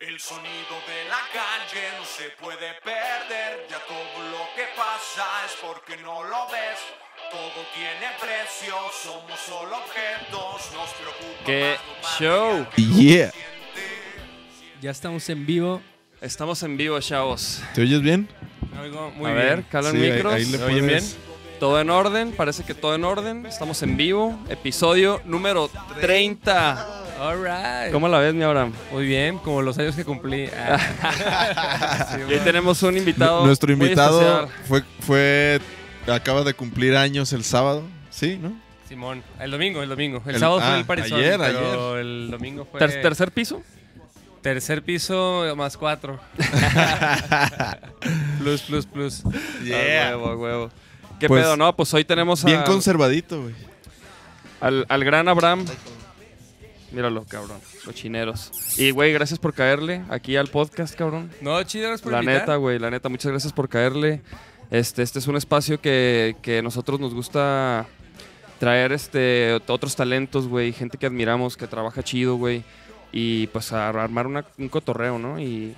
El sonido de la calle no se puede perder, ya todo lo que pasa es porque no lo ves. Todo tiene precio, somos solo objetos, nos preocupa ¡Qué más show! Yeah. Ya estamos en vivo. Estamos en vivo, chavos. ¿Te oyes bien? Algo muy a bien. ver, cala el Sí, ahí- micro. ahí le ¿Se oyen puedes- bien? Todo en orden, parece que todo en orden. Estamos en vivo, episodio número 30. All right. ¿Cómo la ves, mi Abraham? Muy bien, como los años que cumplí. Ah. Sí, Y hoy man. tenemos un invitado. Nuestro invitado fue, fue. Acaba de cumplir años el sábado. ¿Sí, no? Simón, el domingo, el domingo. El, El- sábado ah, fue el parizón, ayer, pero el domingo fue Ter- tercer piso. tercer piso más cuatro. plus, plus, plus. A huevo, huevo. ¿Qué Pues, pedo, no? Pues hoy tenemos a- Bien conservadito, güey. al, al gran Abraham. Míralo, cabrón. Cochineros. Y, güey, gracias por caerle aquí al podcast, cabrón. No, chido, gracias por La invitar. neta, güey, la neta, muchas gracias por caerle. Este, este es un espacio que, que nosotros nos gusta traer este, otros talentos, güey, gente que admiramos, que trabaja chido, güey, y pues a armar una- un cotorreo, ¿no? Y,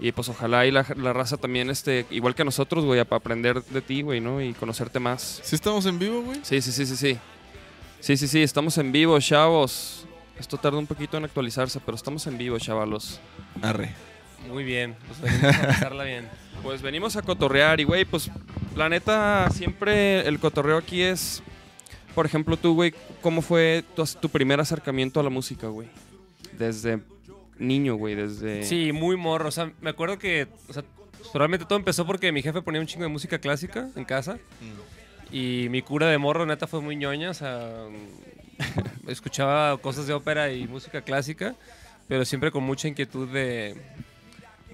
y pues ojalá y la, la raza también, este, igual que nosotros, güey, para aprender de ti, güey, ¿no? Y conocerte más. ¿Sí estamos en vivo, güey? Sí, sí, sí, sí, sí. Sí, sí, sí, estamos en vivo, chavos. Esto tarda un poquito en actualizarse, pero estamos en vivo, chavalos. Arre. Muy bien, pues venimos a pasarla bien. Pues venimos a cotorrear y, güey, pues la neta, siempre el cotorreo aquí es, por ejemplo, tú, güey, ¿cómo fue tu, tu primer acercamiento a la música, güey? Desde niño, güey, desde... Sí, muy morro. O sea, me acuerdo que, o sea, probablemente todo empezó porque mi jefe ponía un chingo de música clásica en casa. Y mi cura de morro, neta, fue muy ñoña. O sea, mm, escuchaba cosas de ópera y música clásica, pero siempre con mucha inquietud de,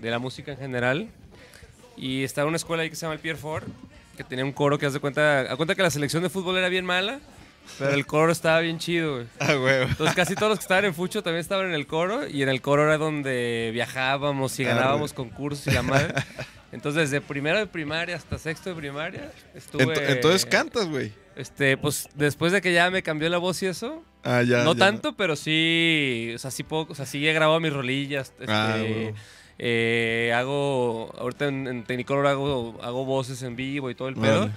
de la música en general. Y estaba en una escuela ahí que se llama el Pierre Ford, que tenía un coro que, haz de cuenta, a cuenta que la selección de fútbol era bien mala, pero el coro estaba bien chido, güey. Ah, güey. Entonces casi todos los que estaban en Fucho también estaban en el coro y en el coro era donde viajábamos y Ah, ganábamos concursos y la madre. Entonces desde primero de primaria hasta sexto de primaria estuve... Ent- entonces cantas, güey. Este, pues después de que ya me cambió la voz y eso, Ah, ya. no ya. tanto, pero sí, o sea, sí puedo, o sea, sí he grabado mis rolillas. Este, Ah, güey. eh, hago, ahorita en, en Technicolor hago, hago voces en vivo y todo el pedo,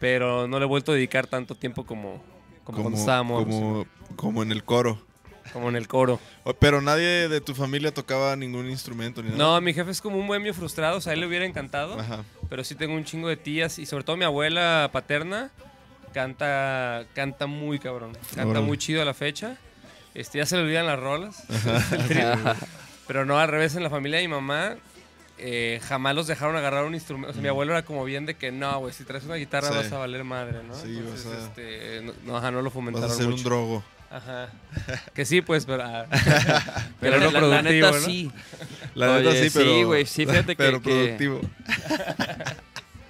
pero no le he vuelto a dedicar tanto tiempo como, como, cuando estábamos, como, como en el coro. Como en el coro. Pero nadie de tu familia tocaba ningún instrumento ni nada. No, mi jefe es como un bohemio frustrado, o sea, a él le hubiera encantado, Ajá. pero sí tengo un chingo de tías y sobre todo mi abuela paterna canta canta muy cabrón, canta Órale. muy chido a la fecha. Este, ya se le olvidan las rolas. Pero no, al revés, en la familia de mi mamá eh, jamás los dejaron agarrar un instrumento. O sea, mi abuelo era como bien de que no, güey, si traes una guitarra Mm. Sí. vas a valer madre, ¿no? Sí, Entonces, vas a- este, no, no, ajá, no lo Vas fomentaron a ser un drogo. Ajá. Que sí, pues, pero, ah, Pero pero no la, la productivo, neta ¿no? sí. La Oye, neta sí, pero. sí, güey, sí, fíjate que- Pero que- productivo.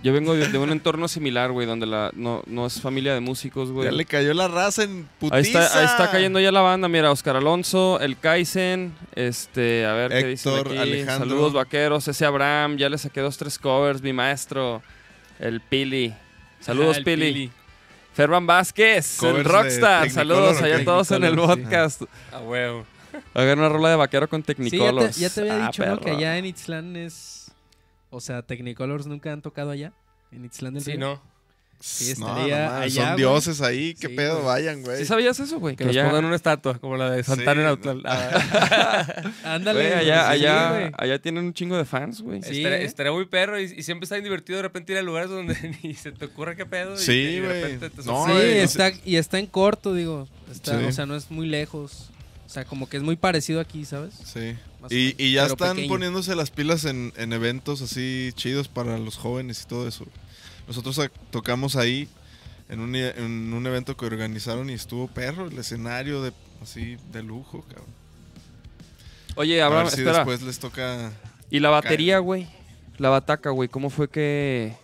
Yo vengo de, de un entorno similar, güey, donde la, no, no es familia de músicos, güey. Ya le cayó la raza en putiza. Ahí está, ahí está cayendo ya la banda, mira, Oscar Alonso, el Kaizen, este, a ver qué dicen Héctor, aquí. Alejandro. Saludos vaqueros, ese Abraham, ya le saqué dos, tres covers, mi maestro, el Pili. Saludos, Ah, el Pili. Ferban Vázquez, el Covers de rockstar, saludos ¿o allá qué? todos en el sí. podcast. A huevo. Hagan una rola de vaquero con Sí, ya te, ya te había Ah, dicho, ¿no? Que allá en Itzlán es... O sea, Technicolors nunca han tocado allá. En Itzlán del Sí, Río. no. Sí, No, estaría no allá, Son güey. dioses ahí. ¿Qué Sí, pedo? güey. Vayan, güey. ¿Sí sabías eso, güey? Que Que nos pongan una estatua, como la de Santana en Sí, Autlán. Ah, Ándale. güey, allá, sí, allá, güey. allá tienen un chingo de fans, güey. Sí, estaría, ¿eh? estaría muy perro y, y siempre está bien divertido de repente ir a lugares donde ni se te ocurre qué pedo. y Sí, y de güey. repente te No, Sí, no está, y está en corto, digo. Está, Sí. O sea, no es muy lejos. O sea, como que es muy parecido aquí, ¿sabes? Sí. Y, menos, y ya están pequeño. poniéndose las pilas en, en eventos así chidos para los jóvenes y todo eso. Nosotros ac- tocamos ahí en un, en un evento que organizaron y estuvo perro, el escenario de así de lujo, cabrón. Oye, A ver si espera. después les toca. ¿Y la batería, güey? La bataca, güey, ¿cómo fue que,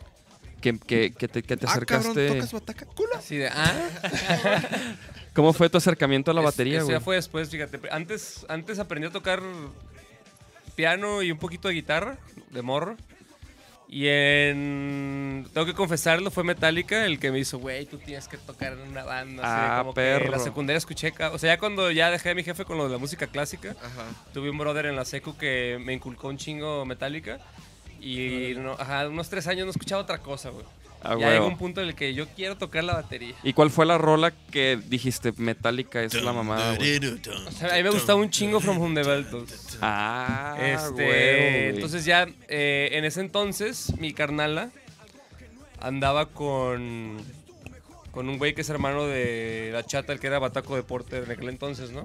que, que, que te, que te ah, cabrón, acercaste? tocas bataca, culo. Así de, ah, ¿Cómo fue tu acercamiento a la Es- batería, güey? ya fue después, fíjate. Antes, antes aprendí a tocar piano y un poquito de guitarra, de morro. Y en. Tengo que confesarlo, fue Metallica el que me hizo, güey, tú tienes que tocar en una banda. así Ah, como que en perro. la secundaria escuché. O sea, ya cuando ya dejé a mi jefe con lo de la música clásica, Ajá. tuve un brother en la secu que me inculcó un chingo Metallica. Y no, ajá, unos tres años no escuchaba otra cosa, güey. Ah, ya un punto en el que yo quiero tocar la batería. ¿Y cuál fue la rola que dijiste Metallica es la mamada, güey? O sea, a mí me gustaba un chingo From Home the Beltos. Ah, Este, güey. entonces ya eh, en ese entonces mi carnala andaba con con un güey que es hermano de la chata, el que era Bataco Deporte en aquel entonces, ¿no?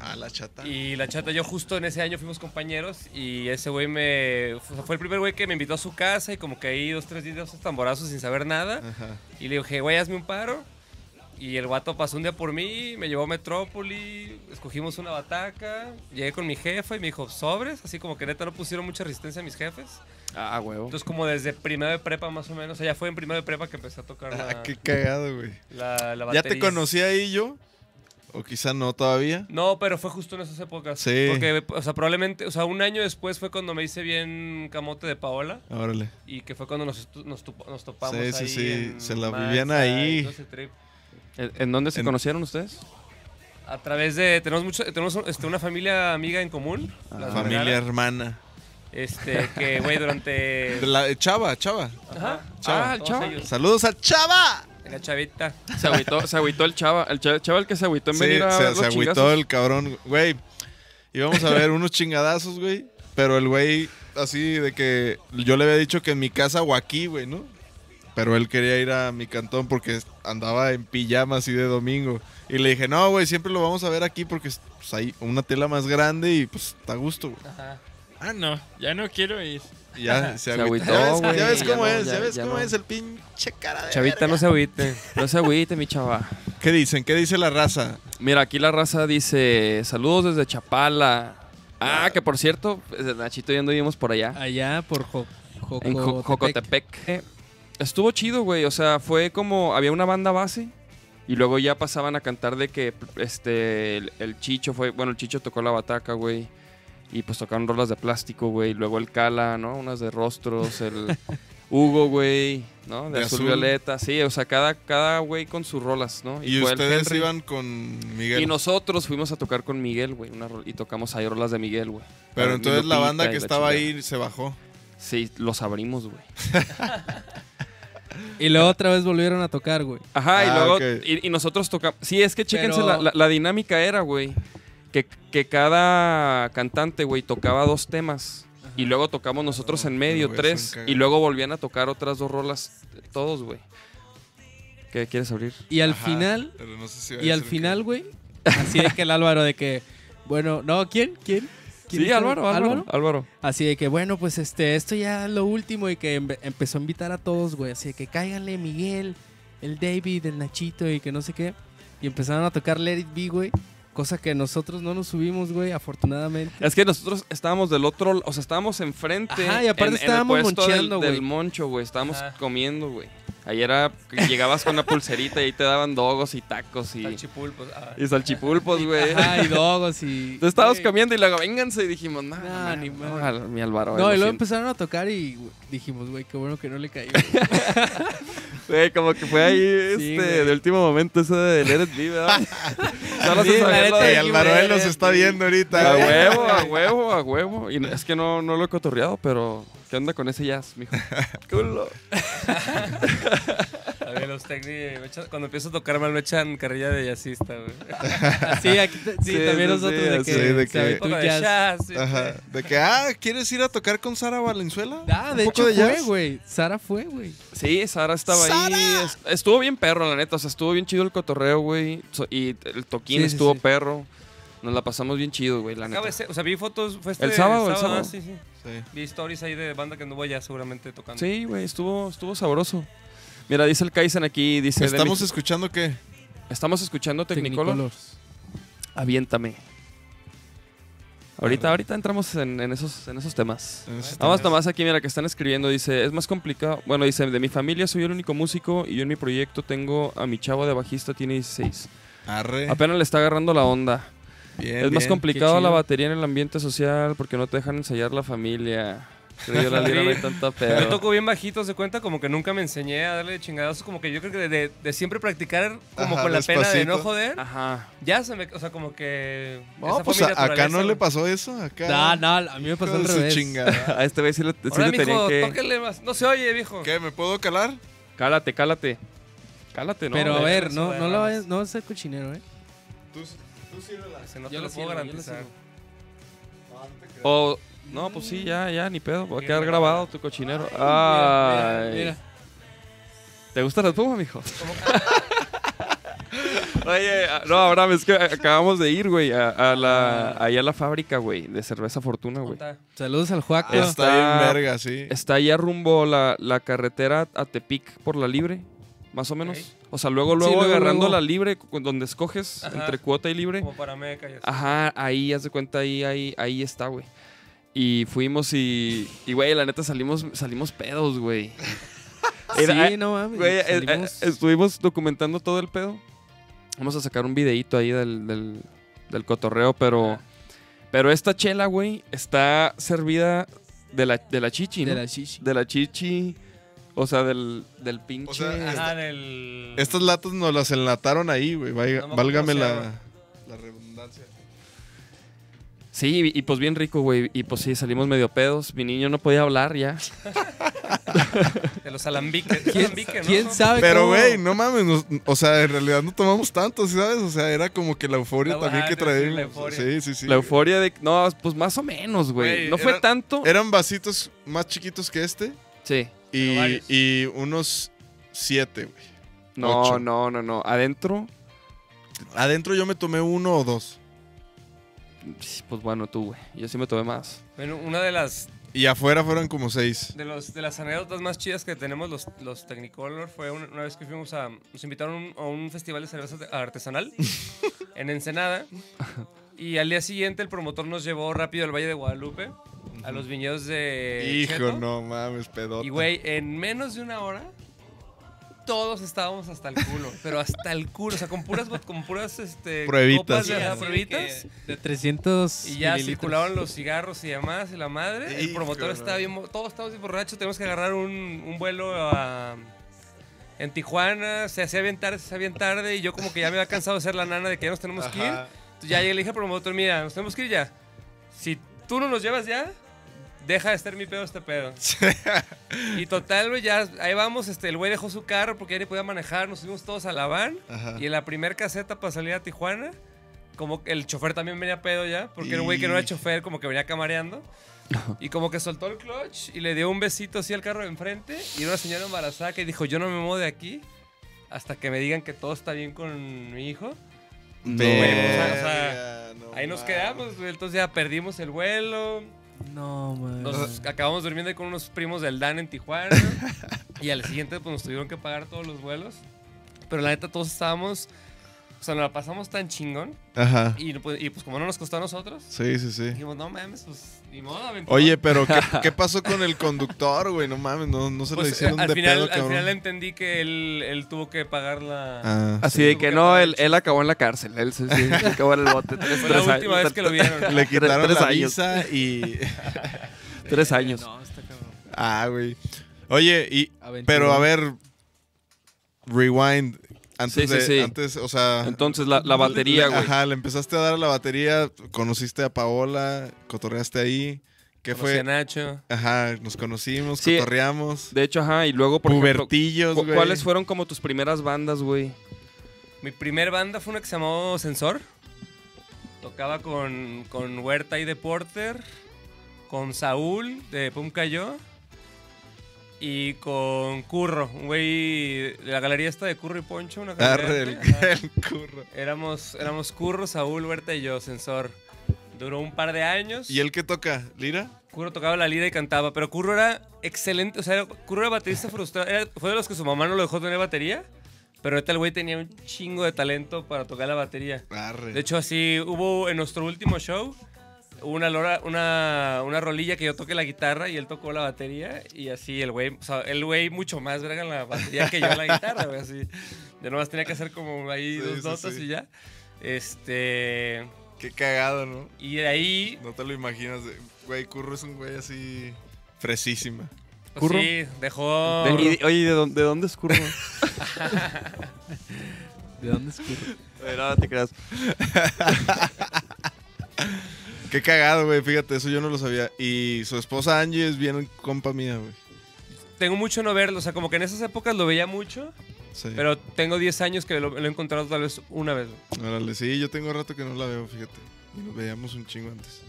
Ah, la chata. Y la chata, yo justo en ese año fuimos compañeros y ese güey me... o sea, fue el primer güey que me invitó a su casa y como que ahí dos, tres días esos tamborazos sin saber nada. Ajá. Y le dije, güey, hazme un paro. Y el guato pasó un día por mí, me llevó a Metrópoli, escogimos una bataca, llegué con mi jefa y me dijo, sobres, así como que neta no pusieron mucha resistencia a mis jefes. Ah, huevo. Entonces como desde primero de prepa más o menos, o sea, ya fue en primero de prepa que empecé a tocar la, Ah, qué cagado, güey. la, la ¿Ya batería. te conocí ahí yo? O quizá no todavía. No, pero fue justo en esas épocas. Sí. Porque, o sea, probablemente, o sea, un año después fue cuando me hice bien camote de Paola. Órale. Y que fue cuando nos, nos, nos topamos Sí, sí, ahí sí, en se la Maxa vivían ahí. ¿En, en dónde se En- conocieron ustedes? A través de. Tenemos mucho, tenemos este, una familia amiga en común. las Familia Vergara, hermana. Este, que, güey, durante. De la, eh, chava, chava. Ajá. Chava. Ah, chava. Saludos a Chava. La chavita. Se agüitó, se agüitó el chava. El cha- chava el que se agüitó en Sí, venir a se, ver se agüitó chingazos. el cabrón. Güey, íbamos a ver unos chingadazos, güey. Pero el güey, así de que yo le había dicho que en mi casa o aquí, güey, ¿no? Pero él quería ir a mi cantón porque andaba en pijama así de domingo. Y le dije, no, güey, siempre lo vamos a ver aquí porque pues, hay una tela más grande y pues está a gusto, güey. Ajá. Ah, no, ya no quiero ir. Ya se, Se agüitó. agüitó, ya ves, güey, ya ves ya cómo no, es, ya, ya- ves ya cómo no. es el pinche cara de Chavita, verga. no se agüite. No se agüite, mi chava. ¿Qué dicen? ¿Qué dice la raza? Mira, aquí la raza dice: Saludos desde Chapala. Ah, que por cierto, eh, Nachito y yo anduvimos por allá. Allá por Jo- en Jo- Jocotepec. Jocotepec. Eh, Estuvo chido, güey. O sea, fue como. Había una banda base. Y luego ya pasaban a cantar de que este el, el Chicho fue. Bueno, el Chicho tocó la bataca, güey. Y pues tocaron rolas de plástico, güey. Luego el Cala, ¿no? Unas de rostros. El Hugo, güey. ¿No? De, De azul, azul. violeta. Sí, o sea, cada, cada güey con sus rolas, ¿no? Y, ustedes iban con Miguel. Y nosotros fuimos a tocar con Miguel, güey. Y tocamos ahí rolas de Miguel, güey. Pero entonces la banda que la estaba chingada. ahí se bajó. Sí, los abrimos, güey. Y luego otra vez volvieron a tocar, güey. Ajá, y Ah, luego. Y, y nosotros tocamos. Sí, es que chéquense, Pero- la, la- la dinámica era, güey. Que, que cada cantante, güey, tocaba dos temas. Y luego tocamos nosotros en medio, tres. Y luego volvían a tocar otras dos rolas, todos, güey. ¿Qué quieres abrir? Y al Ajá, final, pero no sé si iba a y al final, güey, así de que el Álvaro de que, bueno, no, ¿quién? ¿Quién? ¿Quién Sí? Álvaro, Álvaro, Álvaro. Así de que, bueno, pues este, esto ya es lo último y que empe- empezó a invitar a todos, güey. Así de que cáiganle Miguel, el David, el Nachito y que no sé qué. Y empezaron a tocar Let It Be, güey. Cosa que nosotros no nos subimos, güey, afortunadamente. Es que nosotros estábamos del otro, o sea, estábamos enfrente. Ajá, y aparte en- en el estábamos puesto del- moncheando, del, güey. moncho, güey. Estábamos Ajá. comiendo, güey. Ahí era, llegabas con una pulserita y ahí te daban dogos y tacos y, Salchipulpos. ah. y salchipulpos, güey. Ajá, y dogos y... Entonces estábamos güey. comiendo y luego, vénganse. Y dijimos, no, No, no, ni no, madre. al- mi Álvaro. No, lo y luego siento". empezaron a tocar y güey, dijimos, güey, qué bueno que no le caí. Güey, como que fue ahí, este, de último momento, eso de Let It Be, ¿verdad? Solo Sí, se de- y Álvaro él nos está viendo ahorita. A huevo, a huevo, a huevo. Y es que no, no lo he cotorreado, pero ¿qué onda con ese jazz, mijo? Culo. A ver, los técnicos, cuando empiezo a tocar mal me echan carrilla de jazzista, güey. sí, aquí sí, Sí, también nosotros sí, de que, de que- de jazz. jazz, sí, Ajá. sí. De que, ah, ¿quieres ir a tocar con Sara Valenzuela? Ah, de ¿Un hecho fue, güey. Sara fue, güey. Sí, Sara estaba ahí. Es- Estuvo bien perro, la neta. O sea, estuvo bien chido el cotorreo, güey. Y el toquín Sí, estuvo sí. perro. Nos la pasamos bien chido, güey, la neta. Acaba de ser- o sea, vi fotos, fue este El sábado, el sábado. Sí, sí. Sí. Vi stories ahí de banda que anduvo allá seguramente tocando. Sí, güey, estuvo, estuvo sabroso. Mira, dice el Kaizen aquí, dice... ¿Estamos mi- escuchando qué? estamos escuchando Technicolor. Technicolors. Aviéntame. Ahorita, ahorita entramos en, en esos, en esos temas. En Vamos tema. nomás aquí, mira, que están escribiendo. Dice, es más complicado. Bueno, dice, de mi familia soy el único músico y yo en mi proyecto tengo a mi chavo de bajista, tiene 16. Arre. Apenas le está agarrando la onda. Bien, es más complicado la batería en el ambiente social porque no te dejan ensayar la familia. Creo yo la lira no hay tanto Yo pedo. toco bien bajito, se cuenta, como que nunca me enseñé a darle chingadazos, como que yo creo que de, de- de siempre practicar como Ajá, con la pena de no despacito. joder, Ajá. ya se me, o sea, como que No, esa fue pues mi a- acá naturaleza, no le güey. pasó eso. Acá. No, no, a mí me pasó Hijo al de su revés. chingada. A este güey sí le, sí Ahora, le tenían mijo, que... tóquele más. No se oye, viejo. ¿Qué? ¿Me puedo calar? Cálate, cálate. Cálate, ¿no? Pero a ver, no, no lo vayas, no vas a ser cochinero, ¿eh? Tú, tú sírvela. Ese no te Yo lo lo puedo lo garantizar. O... No, pues sí, ya, ya, ni pedo. Va a quedar grabado tu cochinero. Ay. mira, mira. ¿Te gusta la espuma, mijo? Oye, ah, no, Abraham, es que acabamos de ir, güey, a, a la, ahí a la fábrica, güey, de cerveza Fortuna, güey. Está. Saludos al Juaco. Ah, Está bien verga, sí. Está allá rumbo la, la carretera a Tepic por la libre, más o menos. O sea, luego, luego, Sí, luego, agarrando luego. la libre, donde escoges Ajá. entre cuota y libre. Como para meca y así. Ajá, ahí, haz de cuenta, ahí, ahí, ahí está, güey. Y fuimos y, y, güey, la neta salimos, salimos pedos, güey. Era- Sí, no mames. Güey, eh, eh, salimos- estuvimos documentando todo el pedo. Vamos a sacar un videíto ahí del, del, del cotorreo, pero, pero esta chela, güey, está servida de la, de la chichi, ¿no? de la chichi. De la chichi, o sea, del, del pinche... O sea, Ajá, del... Estas latas nos las enlataron ahí, güey. No válgame la, la redundancia. Sí, y, y pues bien rico, güey. Y pues sí, salimos medio pedos. Mi niño no podía hablar ya. De los alambiques. ¿Quién, Alambique, ¿no? quién sabe Pero, cómo- güey, no mames. nos- o sea, en realidad no tomamos tanto, ¿sabes? O sea, era como que la euforia La- también ah, que traíamos. la euforia. Sí, sí, sí. La euforia de... No, pues más o menos, güey. No fue tanto. Eran vasitos más chiquitos que este Sí. y, unos siete, güey. No, Ocho. no, no, no. Adentro, Adentro yo me tomé uno o dos. Pues bueno, tú, güey. Yo sí me tomé más. Bueno, una de las Y afuera fueron como seis. de los de las anécdotas más chidas que tenemos los, los Technicolor fue una, una vez que fuimos a nos invitaron a un- a un festival de cerveza artesanal en Ensenada y al día siguiente el promotor nos llevó rápido al Valle de Guadalupe a los viñedos de Hijo, Cheto. no mames, pedota. Y güey, en menos de una hora todos estábamos hasta el culo, pero hasta el culo, o sea, con puras con puras este Pruebitas. copas de Sí, pruebitas. De 300 Y ya mililitros. circulaban los cigarros y demás, y la madre. El promotor estaba bien. Todos estábamos bien borrachos. Tenemos que agarrar un, un vuelo a- en Tijuana. Se hacía bien tarde, se hacía bien tarde. Y yo, como que ya me había cansado de ser la nana de que ya nos tenemos que ir. Entonces ya llegué le dije al promotor: Mira, nos tenemos que ir ya. Si tú no nos llevas ya, deja de estar mi pedo este pedo. y total, güey, ya ahí vamos. Este, el güey dejó su carro porque ya ni podía manejar. Nos subimos todos a la van. Ajá. Y en la primer caseta para salir a Tijuana, como el chofer también venía pedo ya, porque era un güey que no era Y- chofer, como que venía camareando. Y como que soltó el clutch y le dio un besito así al carro de enfrente. Y una señora embarazada que dijo: Yo no me muevo de aquí hasta que me digan que todo está bien con mi hijo. No. güey, o sea, no Ahí nos quedamos. Entonces ya perdimos el vuelo. No, man. Nos acabamos durmiendo con unos primos del Dan en Tijuana. y al siguiente, pues nos tuvieron que pagar todos los vuelos. Pero la neta, todos estábamos. O sea, nos la pasamos tan chingón. Ajá. Y, pues, y, pues como no nos costó a nosotros, Sí, sí, sí. dijimos, no mames, pues ni modo, aventurón". Oye, pero ¿qué, qué pasó con el conductor, güey? No mames, no, no se Pues, lo hicieron eh, al, de final, pedo, al cabrón. final entendí que él, él tuvo que pagar la... Ah, Así sí. de que que no, él, él acabó en la cárcel. Él sí, sí, acabó en el bote. Tres, Fue tres la años. última vez que lo vieron. Le quitaron tres la años. visa y... Tres años. No, está cabrón. Ah, güey. Oye, y... Pero a ver... Rewind. Antes Sí, sí, de... sí. Antes, o sea... Entonces, la, la batería, güey. Ajá, le empezaste a dar a la batería, conociste a Paola, cotorreaste ahí. ¿Qué Conocí a fue? Nacho. Ajá, nos conocimos, Sí. cotorreamos. De hecho, ajá, y luego, por Pubertillos, güey. ¿cuáles fueron como tus primeras bandas, güey? Mi primer banda fue una que se llamó Sensor. Tocaba con, con Huerta y de Porter, con Saúl de Pum Cayó y con Curro, un güey de la galería esta de Curro y Poncho. Una Arre, el, el curro. Éramos, éramos Curro, Saúl, Huerta y yo, Sensor. Duró un par de años. ¿Y él qué toca? ¿Lira? Curro tocaba la lira y cantaba, pero Curro era excelente, o sea, Curro era baterista frustrado, era- fue de los que su mamá no lo dejó tener batería, pero ahorita el güey tenía un chingo de talento para tocar la batería. Arre. De hecho, así hubo en nuestro último show, una, lora- una, una rolilla que yo toqué la guitarra y él tocó la batería y así el güey, o sea, el güey mucho más verga en la batería que yo en la guitarra, güey, así. Yo nomás tenía que hacer como ahí Sí, dos notas sí. y ya. Este... Qué cagado, ¿no? Y de ahí No te lo imaginas. Güey, Curro es un güey así Fresísima. Pues ¿Curro? sí, dejó. De- y- oye, ¿de dónde, de dónde es Curro? ¿De dónde escurre? Eh, no, no te creas. Qué cagado, güey. Fíjate, eso yo no lo sabía. Y su esposa Angie es bien compa mía, güey. Tengo mucho no verlo, o sea, como que en esas épocas lo veía mucho, Sí. pero tengo 10 años que lo, lo he encontrado tal vez una vez. güey. Órale, sí, yo tengo rato que no la veo, fíjate. Y nos veíamos un chingo antes.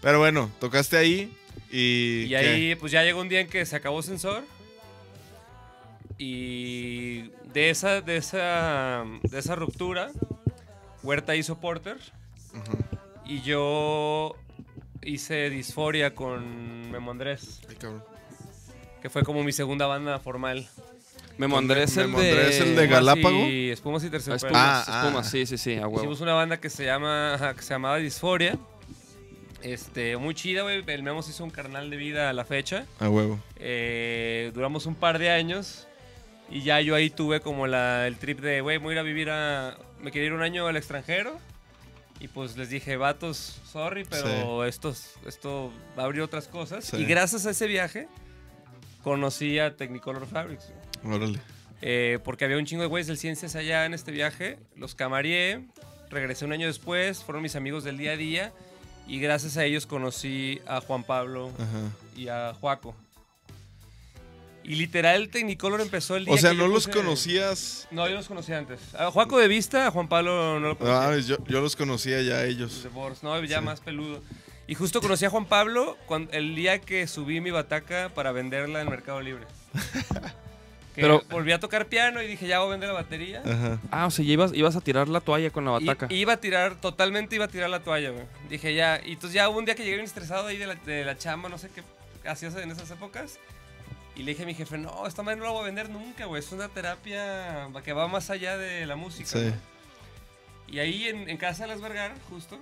Pero bueno, tocaste ahí y. Y ¿qué? ahí, pues ya llegó un día en que se acabó Sensor. Y de esa, de esa, de esa ruptura, Huerta hizo Porter. Ujú. Y yo hice Disforia con Memo Andrés, Ay, cabrón. que fue como mi segunda banda formal. Memo Andrés, el Memo de... Andrés, el de Galápago. Y Espumas y Ah, Terciopelo. Espumas, Ah, espumas, ah. sí, sí, sí, a huevo. Hicimos una banda que se llama que se llamaba Disforia. Este, muy chida, güey. El Memo se hizo un carnal de vida a la fecha. A huevo. Eh, duramos un par de años y ya yo ahí tuve como la, el trip de, güey, voy a ir a vivir a... Me quería ir un año al extranjero y pues les dije, vatos, sorry, pero esto, esto va a abrir otras cosas. Sí. Y gracias a ese viaje conocí a Technicolor Fabrics. Órale. Eh, porque había un chingo de güeyes del Ciencias allá en este viaje. Los camarié, regresé un año después, fueron mis amigos del día a día y gracias a ellos conocí a Juan Pablo Ajá. y a Juaco. Y literal, Technicolor empezó el día O sea, que no los puse- conocías. No, yo los conocía antes. A Juaco de vista, a Juan Pablo no lo conocía. Ah, yo, yo los conocía ya ellos. De Bors, no, ya Sí. más peludo. Y justo conocí a Juan Pablo cuando, el día que subí mi bataca para venderla en Mercado Libre. Que Pero- volví a tocar piano y dije, ya voy a vender la batería. Ajá. Ah, o sea, ya ibas, ibas a tirar la toalla con la bataca. iba a tirar, totalmente iba a tirar la toalla, güey. Dije ya, y entonces ya hubo un día que llegué bien estresado ahí de la, de la chamba, no sé qué hacías en esas épocas. Y le dije a mi jefe, no, esta madre no la voy a vender nunca, güey. Es una terapia que va más allá de la música. Sí. ¿no?". Y ahí en, en casa de Las Vergara, justo,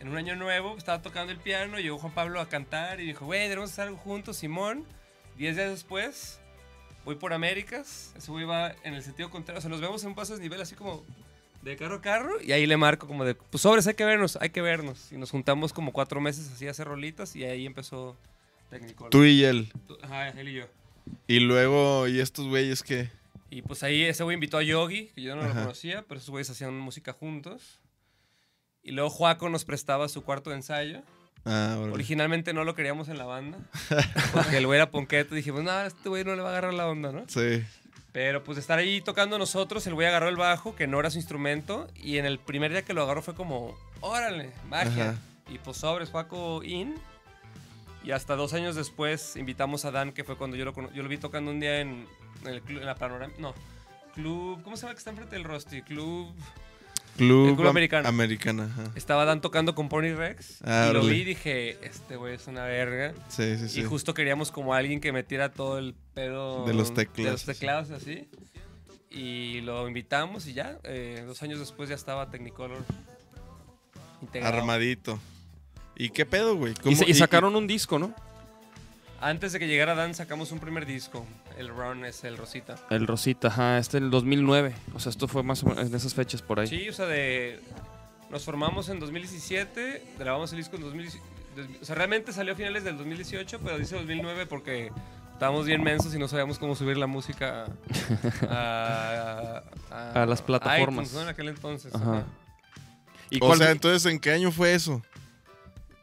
en un año nuevo, estaba tocando el piano, llegó Juan Pablo a cantar y dijo, güey, debemos hacer algo juntos, Simón. Diez días después, voy por Américas, ese güey va en el sentido contrario, o sea, nos vemos en un paso de nivel así como de carro a carro y ahí le marco como de, pues sobres, hay que vernos, hay que vernos. Y nos juntamos como cuatro meses así a hacer rolitas y ahí empezó Technicolor. Tú y él. Ajá, él y yo. Y luego, ¿y estos güeyes qué? Y pues ahí ese güey invitó a Yogi, que yo no lo conocía, pero esos güeyes hacían música juntos. Y luego Juaco nos prestaba su cuarto de ensayo. Ah, órale. Originalmente no lo queríamos en la banda, porque el güey era ponqueto. Dijimos, no, este güey no le va a agarrar la onda, ¿no? Sí. Pero pues de estar ahí tocando nosotros, el güey agarró el bajo, que no era su instrumento, y en el primer día que lo agarró fue como, órale, magia. Ajá. Y pues sobres, Juaco in. Y hasta dos años después invitamos a Dan, que fue cuando yo lo, yo lo vi tocando un día en, en el club, en la panorama, no, club, ¿cómo se llama que está enfrente del Rusty? Club, Club, El club am- americano. Americana, ajá. estaba Dan tocando con Pony Rex, Ah, y lo vi y dije, este güey es una verga. Sí, sí, sí. Y justo queríamos como alguien que metiera todo el pedo De los De teclados, los teclados así. Y lo invitamos y ya, eh, dos años después ya estaba Technicolor integrado. Armadito. ¿Y qué pedo, güey? Y, ¿Cómo- sa- y sacaron un disco, ¿no? Antes de que llegara Dan sacamos un primer disco, el Run es el Rosita. El Rosita, ajá, este en el 2009. O sea, esto fue más o menos en esas fechas por ahí. Sí, o sea, de nos formamos en 2017, grabamos el disco en 2017. O sea, realmente salió a finales del 2018, pero dice 2009 porque estábamos bien mensos y no sabíamos cómo subir la música a, a- A las plataformas. iTunes, ¿no? En aquel entonces. Ajá. ajá. ¿Y O cuál- sea, entonces, ¿en qué año fue eso?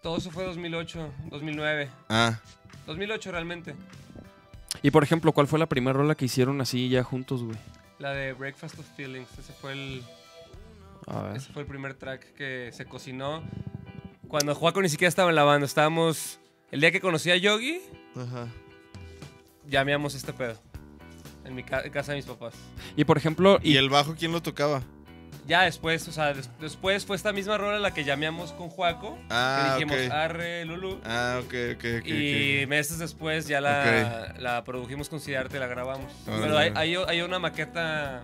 Todo eso fue 2008, 2009. Ah, 2008 realmente. y por ejemplo, ¿cuál fue la primera rola que hicieron así ya juntos, güey? La de Breakfast of Feelings. Ese fue el, A ver. ese fue el primer track que se cocinó. Cuando Juaco ni siquiera estaba en la banda. Estábamos... El día que conocí a Yogi, ajá. llameamos este pedo. En mi ca- en casa de mis papás. Y por ejemplo, ¿Y y, el bajo quién lo tocaba? Ya después, o sea, des- después fue esta misma rola la que llameamos con Juaco. Ah, que dijimos, ok. arre, Lulu. Ah, ok, ok, ok. y ok. meses después ya la, la produjimos con Cidarte y la grabamos. Pero hay, hay, hay una maqueta.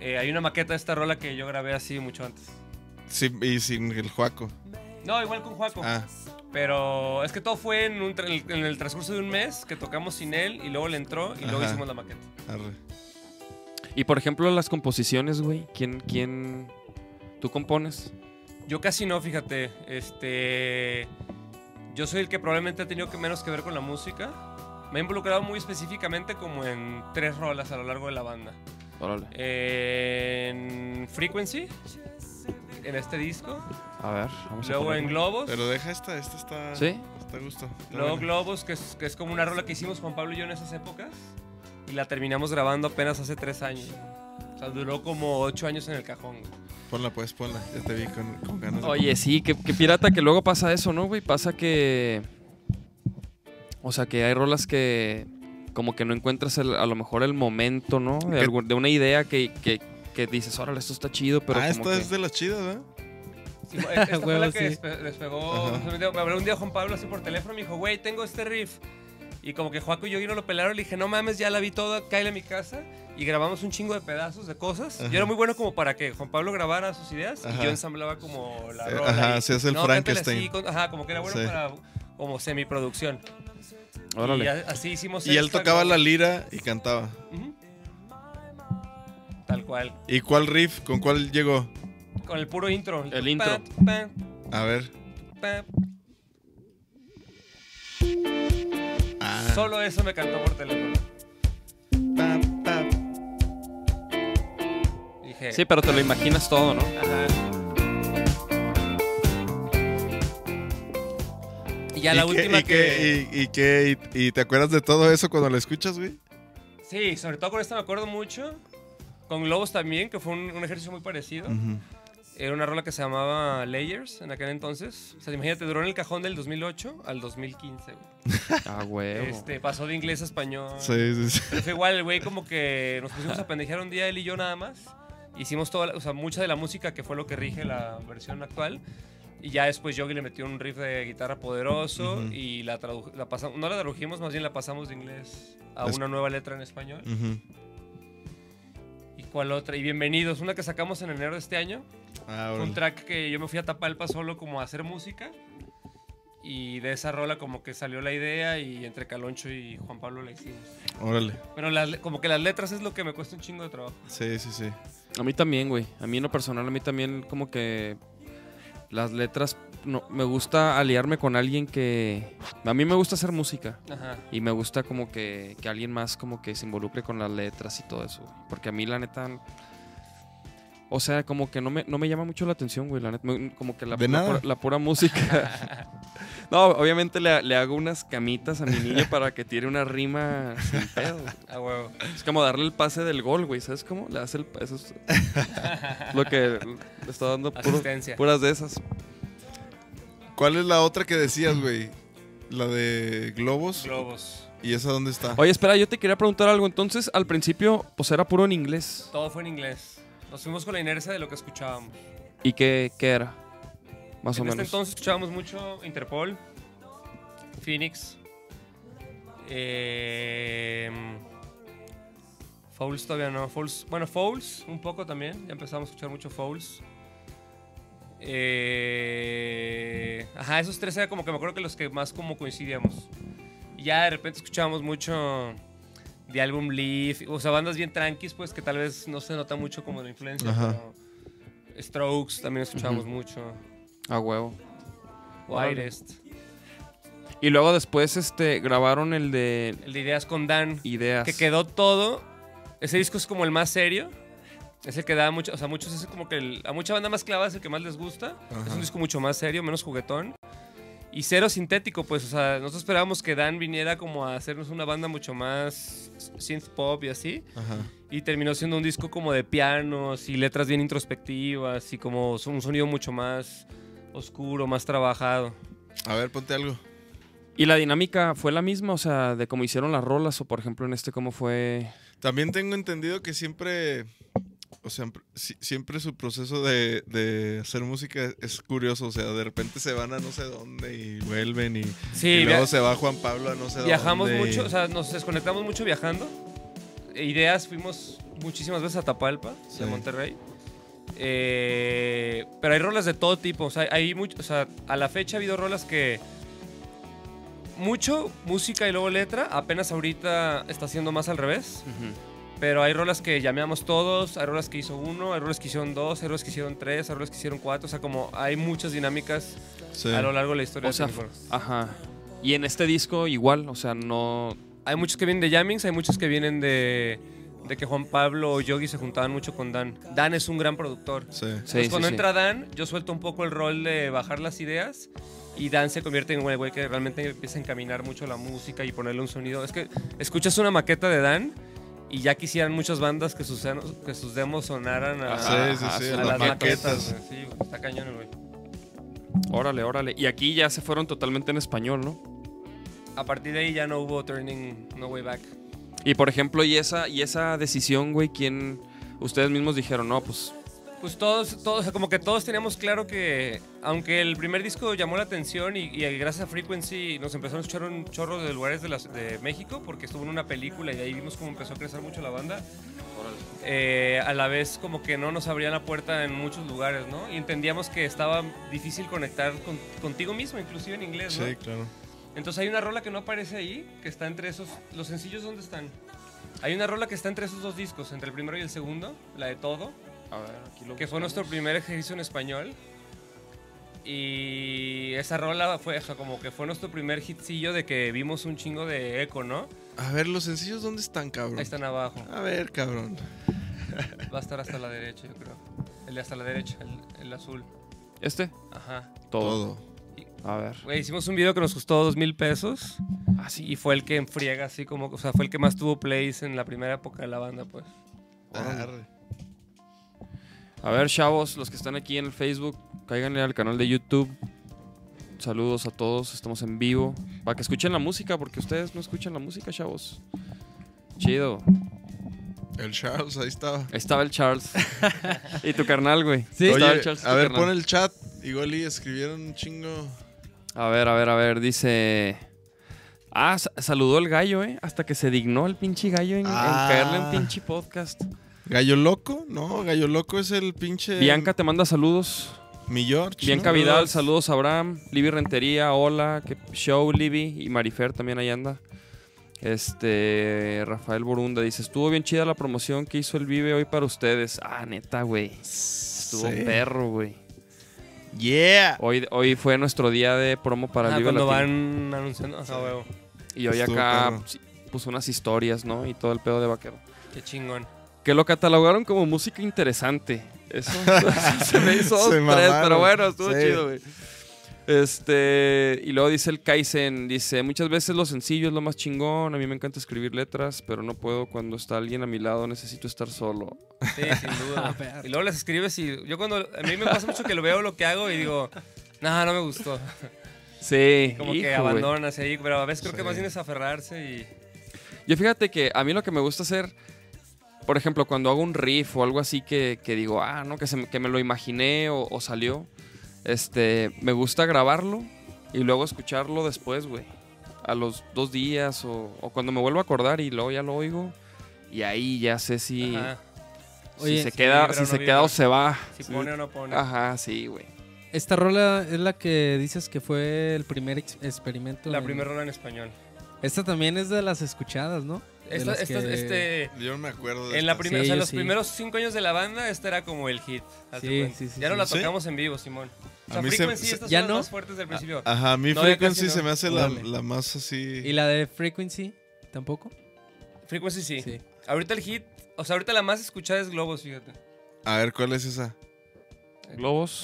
eh, hay una maqueta de esta rola que yo grabé así mucho antes. Sí, y sin el Juaco. No, igual con Juaco. Ah, Pero es que todo fue en, un en el transcurso de un mes que tocamos sin él y luego le entró y luego Ajá. hicimos la maqueta. arre. Y por ejemplo las composiciones, güey. ¿Quién, quién, tú compones? Yo casi no, fíjate. Este. yo soy el que probablemente ha tenido que menos que ver con la música. Me he involucrado muy específicamente como en tres rolas a lo largo de la banda. Órale. En Frequency, en este disco. A ver, vamos a Luego en ponerlo. Globos. Pero deja esta, esta está. ¿Sí? Está a gusto. está Luego buena. Globos, que es, que es como una rola que hicimos Juan Pablo y yo en esas épocas. Y la terminamos grabando apenas hace tres años. O sea, duró como ocho años en el cajón. güey. Ponla, pues, ponla. Ya te vi con, con ganas. de- Oye, sí, que, que pirata que luego pasa eso, ¿no, güey? Pasa que. O sea, que hay rolas que. Como que no encuentras el- a lo mejor el momento, ¿no? De, algún- de una idea que, que, que dices, órale, esto está chido, pero. ah, que- es de las chidas, ¿eh? Sí, esta fue la que sí. despe- despegó. Ajá. Me habló un día Juan Pablo así por teléfono y me dijo, güey, tengo este riff. Y como que Juaco y yo no lo pelaron, le dije, no mames, ya la vi toda, cállale a mi casa. Y grabamos un chingo de pedazos de cosas. Ajá. Yo era muy bueno como para que Juan Pablo grabara sus ideas Ajá. y yo ensamblaba como la rola. ajá, se hace el "No, Frankenstein". así, con- ajá, como que era bueno Sí. para como semiproducción. Órale. Y así hicimos Y él tocaba como- la lira y cantaba. Tal cual. ¿Y cuál riff? ¿Con cuál llegó? Con el puro intro. El intro. Pa, pa, A ver. pa. Solo eso me cantó por teléfono. Pa, pa. Dije, Sí, pero te lo imaginas todo, ¿no? Ajá. Y ya la ¿Y qué- última y qué- y, y qué- y- y te acuerdas de todo eso cuando lo escuchas, güey? Sí, sobre todo con esta me acuerdo mucho. Con Globos también, que fue un, un ejercicio muy parecido. Era una rola que se llamaba Layers en aquel entonces. O sea, imagínate, duró en el cajón del 2008 al 2015. güey. Ah, huevo. Este, pasó de inglés a español. Sí, sí, sí. Pero fue igual, el güey como que nos pusimos a pendejear un día él y yo nada más. Hicimos toda, la- o sea, mucha de la música que fue lo que rige la versión actual. Y ya después Yogi le metió un riff de guitarra poderoso Ujú. y la, tradu- la pasamos, no la tradujimos, más bien la pasamos de inglés a Es- una nueva letra en español. Ujú. ¿Y cuál otra? Y Bienvenidos, una que sacamos en enero de este año. Ah, Fue un track que yo me fui a Tapalpa solo como a hacer música. Y de esa rola como que salió la idea y entre Caloncho y Juan Pablo la hicimos. Órale. Pero las como que las letras es lo que me cuesta un chingo de trabajo. Sí, sí, sí. A mí también, güey. A mí en lo personal, a mí también como que las letras, no, me gusta aliarme con alguien que... A mí me gusta hacer música Ajá. y me gusta como que, que alguien más como que se involucre con las letras y todo eso. güey. Porque a mí la neta... O sea, como que no me, no me llama mucho la atención, güey. La neta, como que la, De la nada. pura, la pura música. no, obviamente le, le hago unas camitas a mi niño para que tire una rima sin pedo. güey. A huevo. Es como darle el pase del gol, güey. ¿Sabes cómo? Le hace el eso es lo que le está dando puro- puras de esas. ¿Cuál es la otra que decías, güey? La de globos. Globos. ¿Y esa dónde está? Oye, espera, yo te quería preguntar algo. Entonces, al principio, pues era puro en inglés. Todo fue en inglés. Nos fuimos con la inercia de lo que escuchábamos. ¿Y qué, qué era? Más o en este menos. entonces escuchábamos mucho Interpol, Phoenix, eh, Fouls todavía no. Fouls, bueno, Fouls un poco también. Ya empezamos a escuchar mucho Fouls. Eh, ajá, esos tres eran como que me acuerdo que los que más como coincidíamos. Y ya de repente escuchábamos mucho de álbum Leaf, o sea, bandas bien tranquis, pues que tal vez no se nota mucho como la influencia. Ajá. pero Strokes también escuchábamos mucho. A huevo. Wirest. Y luego después, este, grabaron el de El de Ideas con Dan. Ideas. Que quedó todo. Ese disco es como el más serio. Es el que da mucho, o sea, muchos es como que el- a mucha banda más clavada es el que más les gusta. Es un disco mucho más serio, menos juguetón. Y cero sintético, pues, o sea, nosotros esperábamos que Dan viniera como a hacernos una banda mucho más synth pop y así. Ajá. Y terminó siendo un disco como de pianos y letras bien introspectivas y como un sonido mucho más oscuro, más trabajado. A ver, ponte algo. ¿Y la dinámica fue la misma? O sea, de cómo hicieron las rolas o, por ejemplo, en este, cómo fue... También tengo entendido que siempre, o sea, si- siempre su proceso de, de hacer música es curioso. O sea, de repente se van a no sé dónde y vuelven y, Sí, y luego se va Juan Pablo a no sé Viajamos dónde. mucho, o sea, nos desconectamos mucho viajando. Ideas, fuimos muchísimas veces a Tapalpa, Sí. de Monterrey. Eh, pero hay rolas de todo tipo, o sea, hay mucho, o sea, a la fecha ha habido rolas que mucho música y luego letra, apenas ahorita está haciendo más al revés, pero hay rolas que llameamos todos, hay rolas que hizo uno, hay rolas que hicieron dos, hay rolas que hicieron tres, hay rolas que hicieron cuatro, o sea, como hay muchas dinámicas Sí. a lo largo de la historia. O sea, de. Ajá. Y en este disco igual, o sea, no... Hay muchos que vienen de Jammings, hay muchos que vienen de, de que Juan Pablo o Yogi se juntaban mucho con Dan. Dan es un gran productor. Sí. Sí, Entonces, sí, cuando sí. entra Dan, yo suelto un poco el rol de bajar las ideas y Dan se convierte en un güey que realmente empieza a encaminar mucho la música y ponerle un sonido. Es que escuchas una maqueta de Dan y ya quisieran muchas bandas que sus, que sus demos sonaran a, sí, sí, sí, a las las maquetas. Sí, está cañón, güey. Órale, órale. Y aquí ya se fueron totalmente en español, ¿no? A partir de ahí ya no hubo turning, no way back. Y por ejemplo, y esa, y esa decisión, güey, ¿quién... Ustedes mismos dijeron, no, pues... Pues todos, todos, como que todos teníamos claro que, aunque el primer disco llamó la atención y, y gracias a Frequency nos empezaron a escuchar un chorro de lugares de, las- de México, porque estuvo en una película y ahí vimos cómo empezó a crecer mucho la banda, eh, a la vez como que no nos abrían la puerta en muchos lugares, ¿no? Y entendíamos que estaba difícil conectar con- contigo mismo, inclusive en inglés, ¿no? Sí, claro. Entonces hay una rola que no aparece ahí, que está entre esos... ¿Los sencillos dónde están? Hay una rola que está entre esos dos discos, entre el primero y el segundo, la de Todo, A ver, aquí lo que fue nuestro primer ejercicio en español. Y esa rola fue o sea, como que fue nuestro primer hitcillo de que vimos un chingo de eco, ¿no? A ver, los sencillos, ¿dónde están, cabrón? Ahí están abajo. A ver, cabrón. Va a estar hasta la derecha, yo creo. El de hasta la derecha, el, el azul. ¿Este? Ajá. Todo. Todo. A ver. Güey, hicimos un video que nos costó dos mil pesos. Ah, sí. Y fue el que enfriega, así como, o sea, fue el que más tuvo plays en la primera época de la banda, pues. Arre. A ver, chavos, los que están aquí en el Facebook, cáiganle al canal de YouTube. Saludos a todos, estamos en vivo. Para que escuchen la música, porque ustedes no escuchan la música, chavos. Chido. El Charles, ahí estaba. Ahí estaba el Charles. y tu carnal, güey. Sí. Oye, el Charles a ver, carnal. pon el chat. Igual y escribieron un chingo. A ver, a ver, a ver, dice... Ah, sa- saludó el gallo, ¿eh? Hasta que se dignó el pinche gallo en, en Ah. caerle en pinche podcast. ¿Gallo Loco? No, Gallo Loco es el pinche... Bianca te manda saludos. Mi George. Bianca ¿no? Vidal, saludos a Abraham. Libby Rentería, hola. qué show, Libby. Y Marifer también ahí anda. Este. Rafael Borunda dice: Estuvo bien chida la promoción que hizo el Vive hoy para ustedes. Ah, neta, güey. Estuvo Sí. perro, güey. Yeah. Hoy, hoy fue nuestro día de promo para el Ah, Vive cuando Latino. van anunciando. Y hoy Estuvo acá perro. puso unas historias, ¿no? Y todo el pedo de vaquero. Qué chingón. Que lo catalogaron como música interesante. Eso se me hizo Se tres, mamaron. pero bueno, estuvo Sí. chido, güey. Este, y luego dice el Kaizen, dice, muchas veces lo sencillo es lo más chingón, a mí me encanta escribir letras, pero no puedo cuando está alguien a mi lado, necesito estar solo. Sí, sin duda. y luego las escribes y yo cuando... A mí me pasa mucho que lo veo lo que hago y digo, no, no me gustó. Sí, Como que hijo, güey. abandonas ahí, pero a veces creo que Sí. más bien es aferrarse y... Yo fíjate que a mí lo que me gusta hacer, por ejemplo, cuando hago un riff o algo así que, que digo, ah, no, que, se me, que me lo imaginé o, o salió, este, me gusta grabarlo y luego escucharlo después, güey. A los dos días o, o cuando me vuelvo a acordar y luego ya lo oigo. Y ahí ya sé si, si se si queda, si no se vibra. queda o se va. si pone o no pone. Ajá, sí, güey. Esta rola es la que dices que fue el primer ex- experimento. La en- primera rola en español. Esta también es de las escuchadas, ¿no? Esta, esta- que- este... Yo no me acuerdo de En la esta. primera, Sí, o sea, yo los sí. primeros cinco años de la banda, este era como el hit. Sí, cuenta. sí, sí, Ya no sí. la ¿Sí? tocamos en vivo, Simón. O sea, A mí Frequency, se- estas ¿Ya son no? las más fuertes del principio. Ajá, a mí No, Frequency no. se me hace la, la más así... ¿Y la de Frequency? ¿Tampoco? Frequency sí. Sí. Ahorita el hit, o sea, ahorita la más escuchada es Globos, fíjate. A ver, ¿cuál es esa? Globos.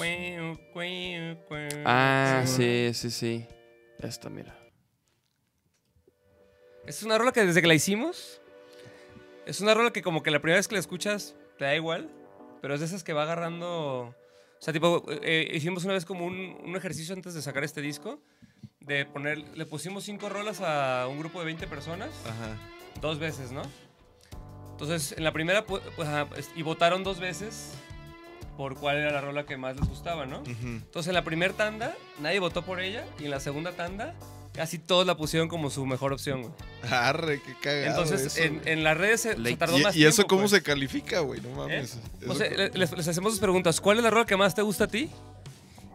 Ah, sí, sí, sí. Esta, mira. Es una rola que desde que la hicimos, es una rola que como que la primera vez que la escuchas te da igual, pero es de esas que va agarrando... O sea, tipo, eh, hicimos una vez como un, un ejercicio antes de sacar este disco, de poner, le pusimos cinco rolas a un grupo de 20 personas, Ajá. dos veces, ¿no? Entonces, en la primera, pu- pues, y votaron dos veces por cuál era la rola que más les gustaba, ¿no? Ujú. Entonces, en la primera tanda, nadie votó por ella, y en la segunda tanda, casi todos la pusieron como su mejor opción, güey. Arre, qué cagado Entonces, eso, en, las redes se, se Late. tardó más ¿Y, y eso tiempo, cómo pues. se califica, güey? No mames. ¿Eh? Eso O sea, les, les hacemos dos preguntas. ¿Cuál es la rola que más te gusta a ti?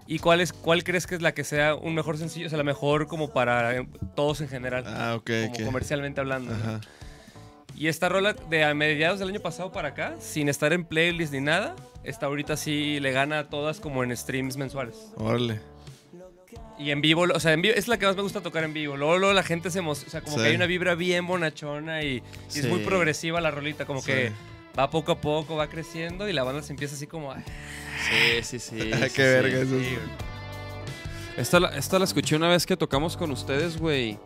¿Y cuál, es, cuál crees que es la que sea un mejor sencillo? O sea, la mejor como para eh, todos en general. Ah, ok, como ok. comercialmente hablando. ¿no? Ajá. Y esta rola de a mediados del año pasado para acá, sin estar en playlist ni nada, esta ahorita sí le gana a todas como en streams mensuales. Órale. Y en vivo, o sea, en vivo es la que más me gusta tocar en vivo. Luego, luego la gente se emociona, o sea, como Sí. que hay una vibra bien bonachona y, y es muy progresiva la rolita, como Sí. que va poco a poco, va creciendo y la banda se empieza así como... "Ay, Sí, sí, sí. Qué sí, verga sí. eso. sí, Esta la, esta la escuché una vez que tocamos con ustedes, güey.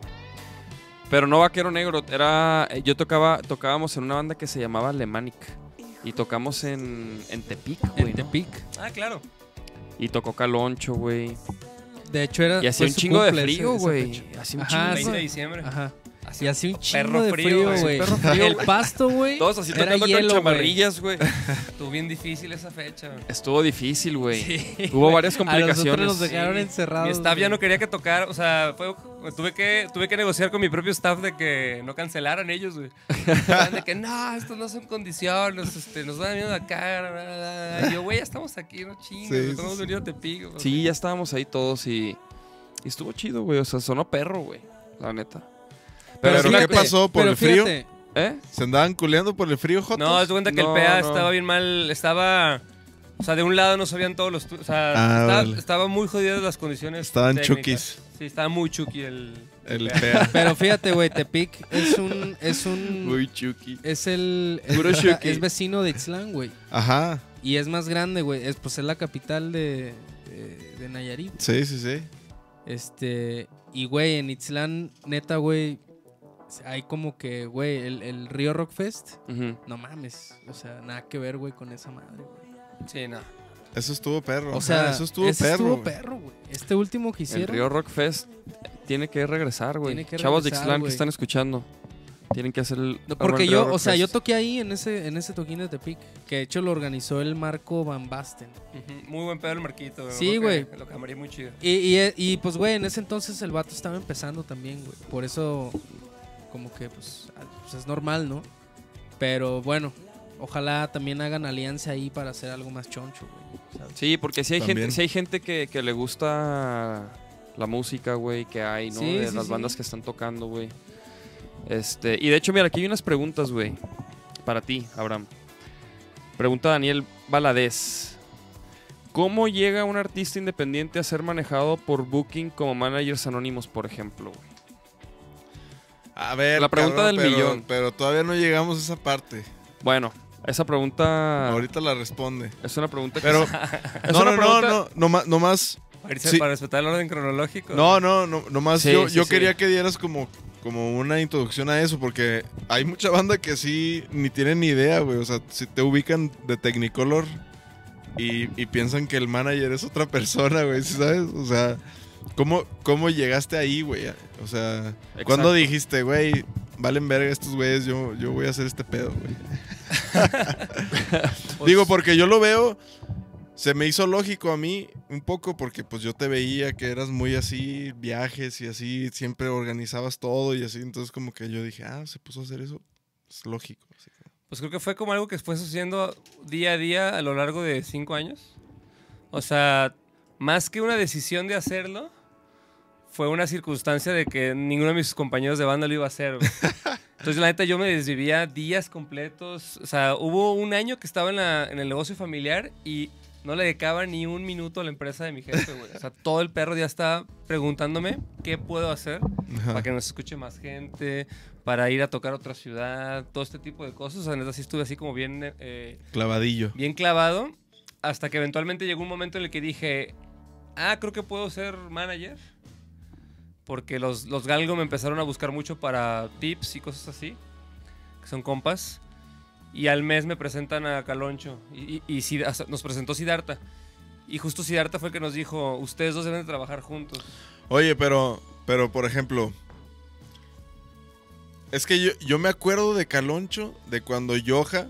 Pero no Vaquero Negro, era... Yo tocaba, tocábamos en una banda que se llamaba Alemanic. Y tocamos en, en Tepic, güey. En ¿no? Tepic. Ah, claro. Y tocó Caloncho, güey. De hecho, era. Y hacía un chingo de frío, güey. Hacía un chingo de 20 de diciembre. Ajá. Así Y hacía un chingo perro de frío, güey. güey. Perro frío, El pasto, güey. Todos así era tocando hielo, con chamarrillas, güey. Estuvo bien difícil esa fecha. güey. Estuvo difícil, güey. Sí. Hubo varias A complicaciones. nos dejaron Sí. encerrados. Mi staff ya no quería que tocar, o sea, fue- tuve, que, tuve que negociar con mi propio staff de que no cancelaran ellos, güey. De que no, estos no son condiciones, este, nos van viendo la cara. bla, bla, bla". Y yo, güey, ya estamos aquí, no chingues, estamos sí. venido a Tepic. güey". Sí, ya estábamos ahí todos y, y estuvo chido, güey. O sea, sonó perro, güey. La neta. Pero, ¿qué pasó por el frío? fíjate, ¿Eh? ¿Se andaban culeando por el frío, Jotos? No, te cuenta que No, el PA no. estaba bien mal, estaba... O sea, de un lado no sabían todos los... O sea, Ah, estaba, órale. estaba muy jodidas las condiciones Estaban técnicas. chukis. Sí, estaba muy chuki el... El PA. PA. Pero fíjate, güey, Tepic es un. Es un. Muy chuki. es el. Es, Puro Shuki. es vecino de Ixtlán, güey. Ajá. Y es más grande, güey. Es, pues es la capital de, de, de Nayarit. Sí, sí, sí. Este. Y, güey, en Itzlán, neta, güey. Hay como que, güey, el, el Río Rockfest. Ujú. No mames. O sea, nada que ver, güey, con esa madre, güey. Sí, no. Eso estuvo perro. O sea, Ajá, eso estuvo ese perro. estuvo perro, güey. Este último que El hicieron. Río Rock Fest tiene que regresar, güey. Tiene que Chavos de Ixtlán que están escuchando. Tienen que hacer el. No, porque el Río yo, o sea, yo toqué ahí en ese, en ese toquín de Tepic. Que de hecho lo organizó el Marco Van Basten. Muy buen pedo el marquito. güey. Sí, güey. Lo camarí muy chido. Y, y, y, pues, güey, en ese entonces el vato estaba empezando también, güey. Por eso, como que, pues, pues, es normal, ¿no? Pero bueno, ojalá también hagan alianza ahí para hacer algo más choncho, güey. Sí, porque si hay También. gente, si hay gente que, que le gusta la música, güey, que hay, ¿no? Sí, de sí, las sí. bandas que están tocando, güey. Este, y de hecho, mira, aquí hay unas preguntas, güey. Para ti, Abraham. Pregunta Daniel Valadez. ¿Cómo llega un artista independiente a ser manejado por Booking como managers anónimos, por ejemplo? güey? A ver, La pregunta del pero- millón. Pero todavía no llegamos a esa parte. Bueno, esa pregunta Ahorita la responde. es una pregunta que Pero, es no, una no, no, pregunta- no, no, no más. Sí. para respetar el orden cronológico. No, no, no, no más. Sí, yo sí, yo sí. quería que dieras como, como una introducción a eso, porque hay mucha banda que sí ni tienen ni idea, güey. O sea, si te ubican de Technicolor y, y piensan que el manager es otra persona, güey, ¿sí ¿sabes? O sea, ¿cómo, cómo llegaste ahí, güey? O sea, ¿cuándo Exacto. dijiste, güey, valen verga estos güeyes, yo, yo voy a hacer este pedo, güey? Digo, porque yo lo veo, se me hizo lógico a mí un poco porque pues yo te veía que eras muy así, viajes y así, siempre organizabas todo y así, entonces como que yo dije, ah, se puso a hacer eso, es lógico. así que- Pues creo que fue como algo que fue sucediendo día a día a lo largo de cinco años. O sea, más que una decisión de hacerlo, fue una circunstancia de que ninguno de mis compañeros de banda lo iba a hacer. Entonces, la neta, yo me desvivía días completos. O sea, hubo un año que estaba en, la- en el negocio familiar y no le dedicaba ni un minuto a la empresa de mi jefe, güey. O sea, todo el perro ya estaba preguntándome qué puedo hacer Ajá. para que nos escuche más gente, para ir a tocar a otra ciudad, todo este tipo de cosas. O sea, neta, sí estuve así como bien, eh, Clavadillo. bien clavado, hasta que eventualmente llegó un momento en el que dije, ah, creo que puedo ser manager. Porque los, los Galgo me empezaron a buscar mucho para tips y cosas así, que son compas. Y al mes me presentan a Caloncho y, y- y nos presentó Sidarta. Y justo Sidarta fue el que nos dijo, ustedes dos deben de trabajar juntos. Oye, pero, pero por ejemplo, es que yo, yo me acuerdo de Caloncho, de cuando Yoja,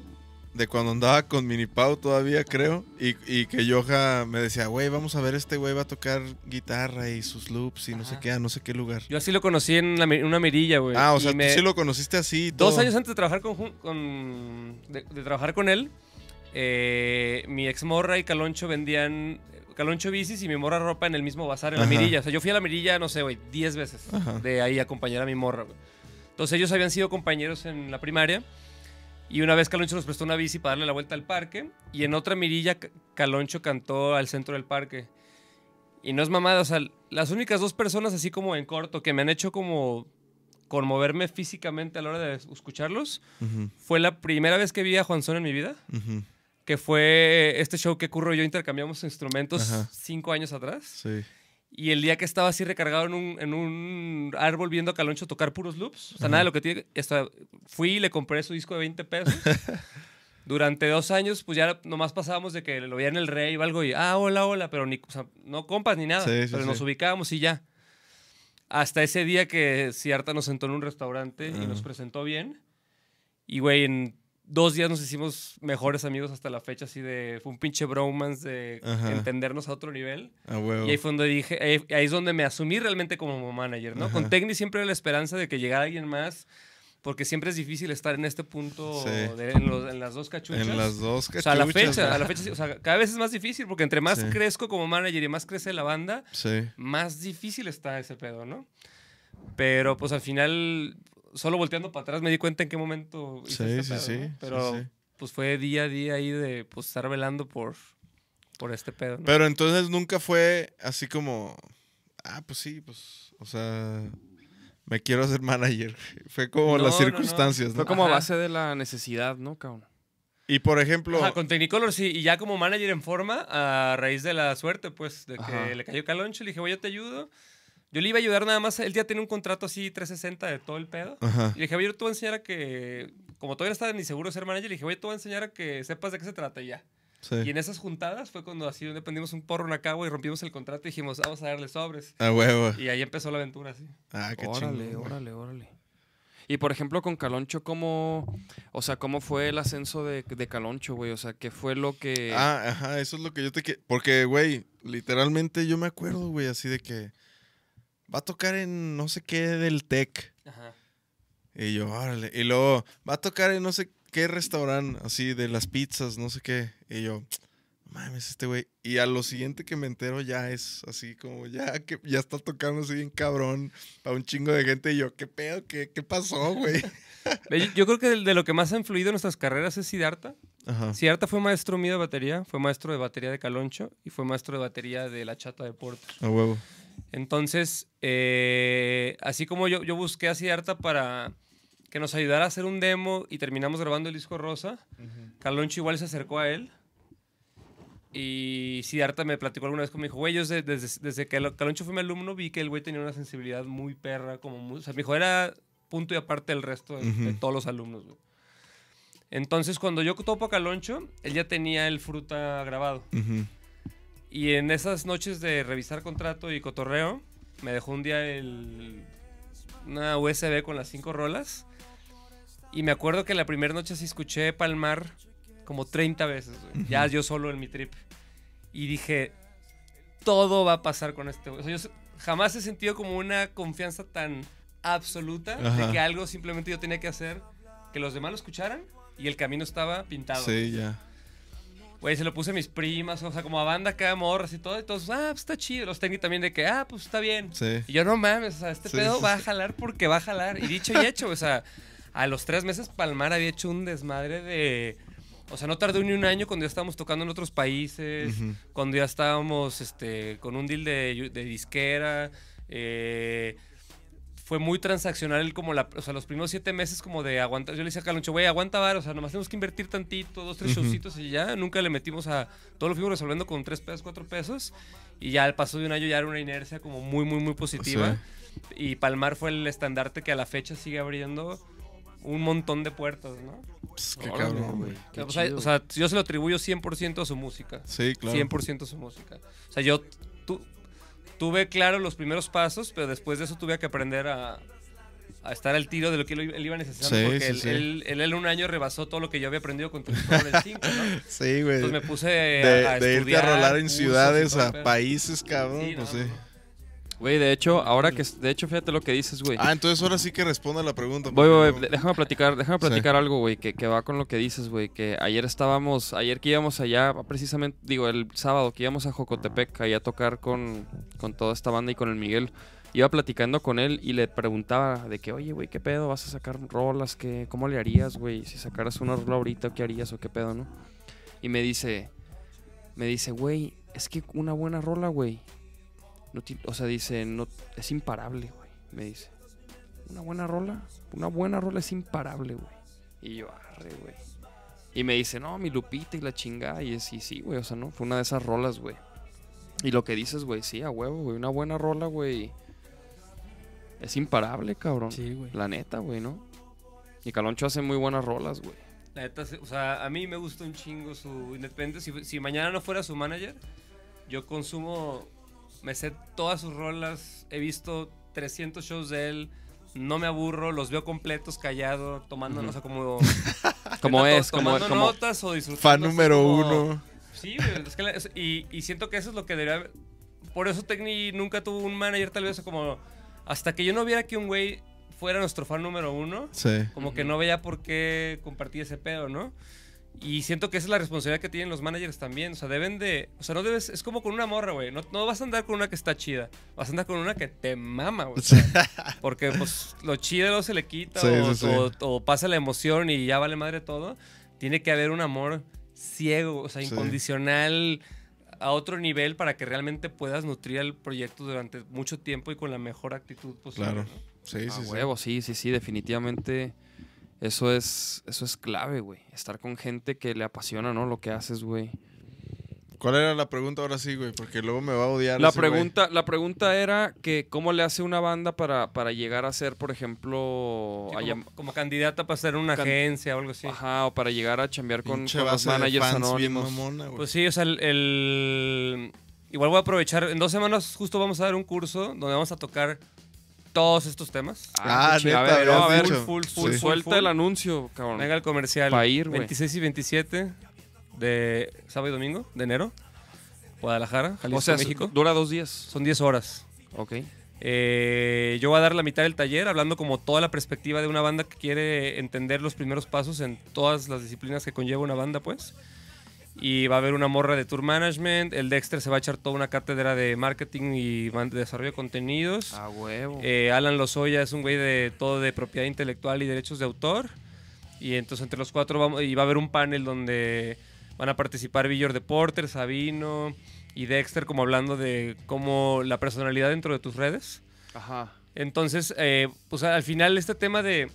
de cuando andaba con Minipau todavía, creo, y, y que Yoja me decía, güey, vamos a ver, este güey va a tocar guitarra y sus loops y no sé qué, a no sé qué lugar. Yo así lo conocí en la una mirilla, güey. Ah, o sea, me- tú sí lo conociste así. y Dos todo. años antes de trabajar con, de, de trabajar con él, eh, mi ex morra y Caloncho vendían Caloncho bicis y mi morra ropa en el mismo bazar en la mirilla. O sea, yo fui a la mirilla, no sé, güey, 10 veces Ajá. de ahí a acompañar a mi morra, güey. Entonces ellos habían sido compañeros en la primaria y una vez Caloncho nos prestó una bici para darle la vuelta al parque y en otra mirilla Ca- Caloncho cantó al centro del parque. Y no es mamada, o sea, las únicas dos personas así como en corto que me han hecho como conmoverme físicamente a la hora de escucharlos fue la primera vez que vi a Juan Son en mi vida, que fue este show que Curro y yo intercambiamos instrumentos Ajá. cinco años atrás. Sí. Y el día que estaba así recargado en un, en un árbol viendo a Caloncho tocar puros loops, o sea, Ajá. nada de lo que tiene. hasta fui y le compré su disco de 20 pesos. Durante dos años, pues ya nomás pasábamos de que lo veía en el rey o algo y, ah, hola, hola, pero ni, o sea, no compas ni nada. Sí, sí, pero nos ubicábamos y ya. Hasta ese día que Ciarta nos sentó en un restaurante y Ajá. nos presentó bien. Y, güey, en dos días nos hicimos mejores amigos hasta la fecha, así de. Fue un pinche bromance de Ajá. entendernos a otro nivel. A huevo. Y ahí fue donde dije, ahí, ahí es donde me asumí realmente como manager, ¿no? Con Ajá. Tecni siempre era la esperanza de que llegara alguien más, porque siempre es difícil estar en este punto, Sí. de- en, los- en las dos cachuchas. En las dos o sea, a la cachuchas, fecha, a la fecha, o sea, cada vez es más difícil, porque entre más Sí. crezco como manager y más crece la banda, Sí. más difícil está ese pedo, ¿no? Pero pues al final, solo volteando para atrás me di cuenta en qué momento hice Sí, ese sí, pedo, sí, Pero sí. pues fue día a día ahí de pues estar velando por, por este pedo, ¿no? Pero entonces nunca fue así como, ah, pues sí, pues, o sea, me quiero hacer manager. Fue como No, las no, no. circunstancias, ¿no? Fue como a base de la necesidad, ¿no, cabrón? Y por ejemplo, Ajá, con Technicolor sí, y ya como manager en forma, a raíz de la suerte, pues, de que Ajá. le cayó Caloncho, le dije, güey, yo te ayudo. Yo le iba a ayudar nada más, él ya tenía un contrato así 360 de todo el pedo. ajá, Y le dije, güey, yo te voy a enseñar a que, como todavía no estaba ni seguro de ser manager, le dije, güey, te voy a enseñar a que sepas de qué se trata y ya. sí, Y en esas juntadas fue cuando así dependimos un porro, una cagua y rompimos el contrato y dijimos, vamos a darle sobres. a huevo. Y ahí empezó la aventura, sí. Ah, qué órale, chingón. órale, órale. Y por ejemplo, con Caloncho, ¿cómo, o sea, cómo fue el ascenso de, de Caloncho, güey? O sea, ¿qué fue lo que... Ah, ajá, eso es lo que yo te quiero. Porque, güey, literalmente yo me acuerdo, güey, así de que va a tocar en no sé qué del Tec. Ajá. Y yo, órale. Y luego va a tocar en no sé qué restaurante, así de las pizzas, no sé qué. Y yo, "No mames, este güey. Y a lo siguiente que me entero ya es así como, ya que ya está tocando así bien cabrón para un chingo de gente. Y yo, ¿qué pedo? ¿Qué, qué pasó, güey? Yo- Yo creo que de, de lo que más ha influido en nuestras carreras es Siddhartha. Ajá. Siddhartha fue maestro mío de batería, fue maestro de batería de Caloncho y fue maestro de batería de La Chata de Porter. A huevo. Entonces, eh, así como yo, yo busqué a Siddhartha para que nos ayudara a hacer un demo y terminamos grabando el disco Rosa, Caloncho igual se acercó a él. Y Siddhartha me platicó alguna vez, como me dijo, güey, yo desde, desde, desde que Cal- Caloncho fue mi alumno vi que el güey tenía una sensibilidad muy perra, como muy, o sea, me dijo, era punto y aparte del resto de, todos los alumnos, güey. Entonces, cuando yo topo a Caloncho, él ya tenía el fruta grabado. Y en esas noches de revisar contrato y cotorreo, me dejó un día el, una USB con las cinco rolas. Y me acuerdo que la primera noche sí escuché Palmar como 30 veces. Ya yo solo en mi trip. Y dije, todo va a pasar con este güey. O sea, yo jamás he sentido como una confianza tan absoluta Ajá. de que algo simplemente yo tenía que hacer, que los demás lo escucharan y el camino estaba pintado. Sí, ya. Güey, se lo puse a mis primas, o sea, como a banda acá, morras y todo. Y todos, ah, pues está chido. Los técnicos también de que, ah, pues está bien. Sí. Y yo, no mames, o sea, este Sí, pedo sí, va a jalar porque va a jalar. Y dicho y hecho, o sea, a los tres meses Palmar había hecho un desmadre de... O sea, no tardó ni un año cuando ya estábamos tocando en otros países, cuando ya estábamos este, con un deal de, de disquera. eh, fue muy transaccional como la, o sea, los primeros siete meses como de aguantar. Yo le decía a Caloncho, güey, aguanta bar, o sea, nomás tenemos que invertir tantito, dos, tres showcitos y ya. Nunca le metimos a. Todo lo fuimos resolviendo con tres pesos, cuatro pesos. Y ya al paso de un año ya era una inercia como muy, muy, muy positiva. Y Palmar fue el estandarte que a la fecha sigue abriendo un montón de puertas, ¿no? Pues, qué Órale, cabrón, güey. Qué o, sea, o sea, yo se lo atribuyo 100% a su música. Sí, claro. 100% su música. O sea, yo tuve claro los primeros pasos, pero después de eso tuve que aprender a, a estar al tiro de lo que él, él iba necesitando. Sí, porque sí, él, sí. Él, él en un año rebasó todo lo que yo había aprendido con Transformer el 5, ¿no? Sí, güey. Entonces me puse De, a, a de irte a rolar en ciudades, a países, cabrón. Pues no, sí. no. Güey, de hecho, ahora que... De hecho, fíjate lo que dices, güey. Ah, entonces ahora sí que responda la pregunta. Voy, porque voy, no- voy, déjame platicar, déjame platicar algo, güey, que, que va con lo que dices, güey, que ayer estábamos, ayer que íbamos allá, precisamente, digo, el sábado que íbamos a Jocotepec, allá a tocar con, con toda esta banda y con el Miguel, iba platicando con él y le preguntaba de que, oye, güey, ¿qué pedo? ¿Vas a sacar rolas? ¿Qué, ¿Cómo le harías, güey? Si sacaras una rola ahorita, ¿qué harías o qué pedo, no? Y me dice, me dice, güey, es que una buena rola, güey, no ti- o sea, dice, no, es imparable, güey. Me dice. Una buena rola, una buena rola es imparable, güey. Y yo, arre, güey. Y me dice, no, mi Lupita y la chingada. Y es, sí, sí, güey, o sea, no, fue una de esas rolas, güey. Y lo que dices, güey, sí, a huevo, güey. Una buena rola, güey. Es imparable, cabrón. Sí, güey. La neta, güey, ¿no? Y Caloncho hace muy buenas rolas, güey. La neta, o sea, a mí me gusta un chingo su independiente. Si, si mañana no fuera su manager, yo consumo, me sé todas sus rolas, he visto 300 shows de él, no me aburro, los veo completos, callado, tomando, no sé, como... Como es, como, tomando como notas o disfrutando. Fan número como- uno. Sí, es que la- es- y, y siento que eso es lo que debería haber- Por eso Tecni nunca tuvo un manager, tal vez, como... Hasta que yo no viera que un güey fuera nuestro fan número uno, Sí. como que no veía por qué compartir ese pedo, ¿no? Y siento que esa es la responsabilidad que tienen los managers también. O sea, deben de. O sea, no debes. Es como con una morra, güey. No, no vas a andar con una que está chida. Vas a andar con una que te mama, güey. O sea, porque, pues, lo chido no se le quita. Sí, o, sí, sí. o- o pasa la emoción y ya vale madre todo. Tiene que haber un amor ciego, o sea, Sí. incondicional a otro nivel para que realmente puedas nutrir el proyecto durante mucho tiempo y con la mejor actitud posible. Claro. ¿no? Sí, A sí, sí. huevo, sí, sí, sí, definitivamente. Eso es, eso es clave, güey. Estar con gente que le apasiona, ¿no? Lo que haces, güey. ¿Cuál era la pregunta ahora sí, güey? Porque luego me va a odiar. La ese güey. pregunta, la pregunta era que cómo le hace una banda para, para llegar a ser, por ejemplo, Sí, a como, llam- como candidata para ser una Can- agencia o algo así. ajá, o para llegar a chambear con, los managers fans bien anónimos. mamona, güey. Pues sí, o sea, el, el- Igual voy a aprovechar. En dos semanas justo vamos a dar un curso donde vamos a tocar todos estos temas. Ah, chido. neta, a ver, no, a ver, dicho. full, Sí. suelta full. el anuncio, cabrón. Venga el comercial. Pa' ir, güey. 26 y 27 de sábado y domingo de enero. Guadalajara, Jalisco, o sea, México. dura dos días. Son 10 horas. Ok. Eh, yo voy a dar la mitad del taller hablando como toda la perspectiva de una banda que quiere entender los primeros pasos en todas las disciplinas que conlleva una banda, pues. Y va a haber una morra de tour management. El Dexter se va a echar toda una cátedra de marketing y desarrollo de contenidos. A huevo. Eh, Alan Lozoya es un güey de todo de propiedad intelectual y derechos de autor. Y entonces entre los cuatro vamos, y va a haber un panel donde van a participar Villor de Porter, Sabino y Dexter como hablando de cómo la personalidad dentro de tus redes. Ajá. Entonces, eh, pues al final este tema de,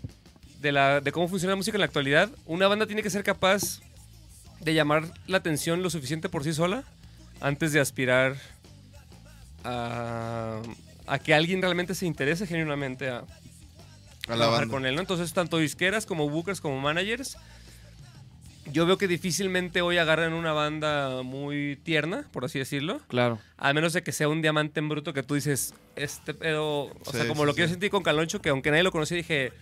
de, la, de cómo funciona la música en la actualidad, una banda tiene que ser capaz de llamar la atención lo suficiente por sí sola antes de aspirar a, a que alguien realmente se interese genuinamente a, A trabajar con él, ¿no? Entonces, tanto disqueras como bookers como managers, yo veo que difícilmente hoy agarran una banda muy tierna, por así decirlo, Claro. a menos de que sea un diamante en bruto que tú dices, este pedo, o sea, como sí, lo que yo sí. sentí con Caloncho, que aunque nadie lo conocía, dije,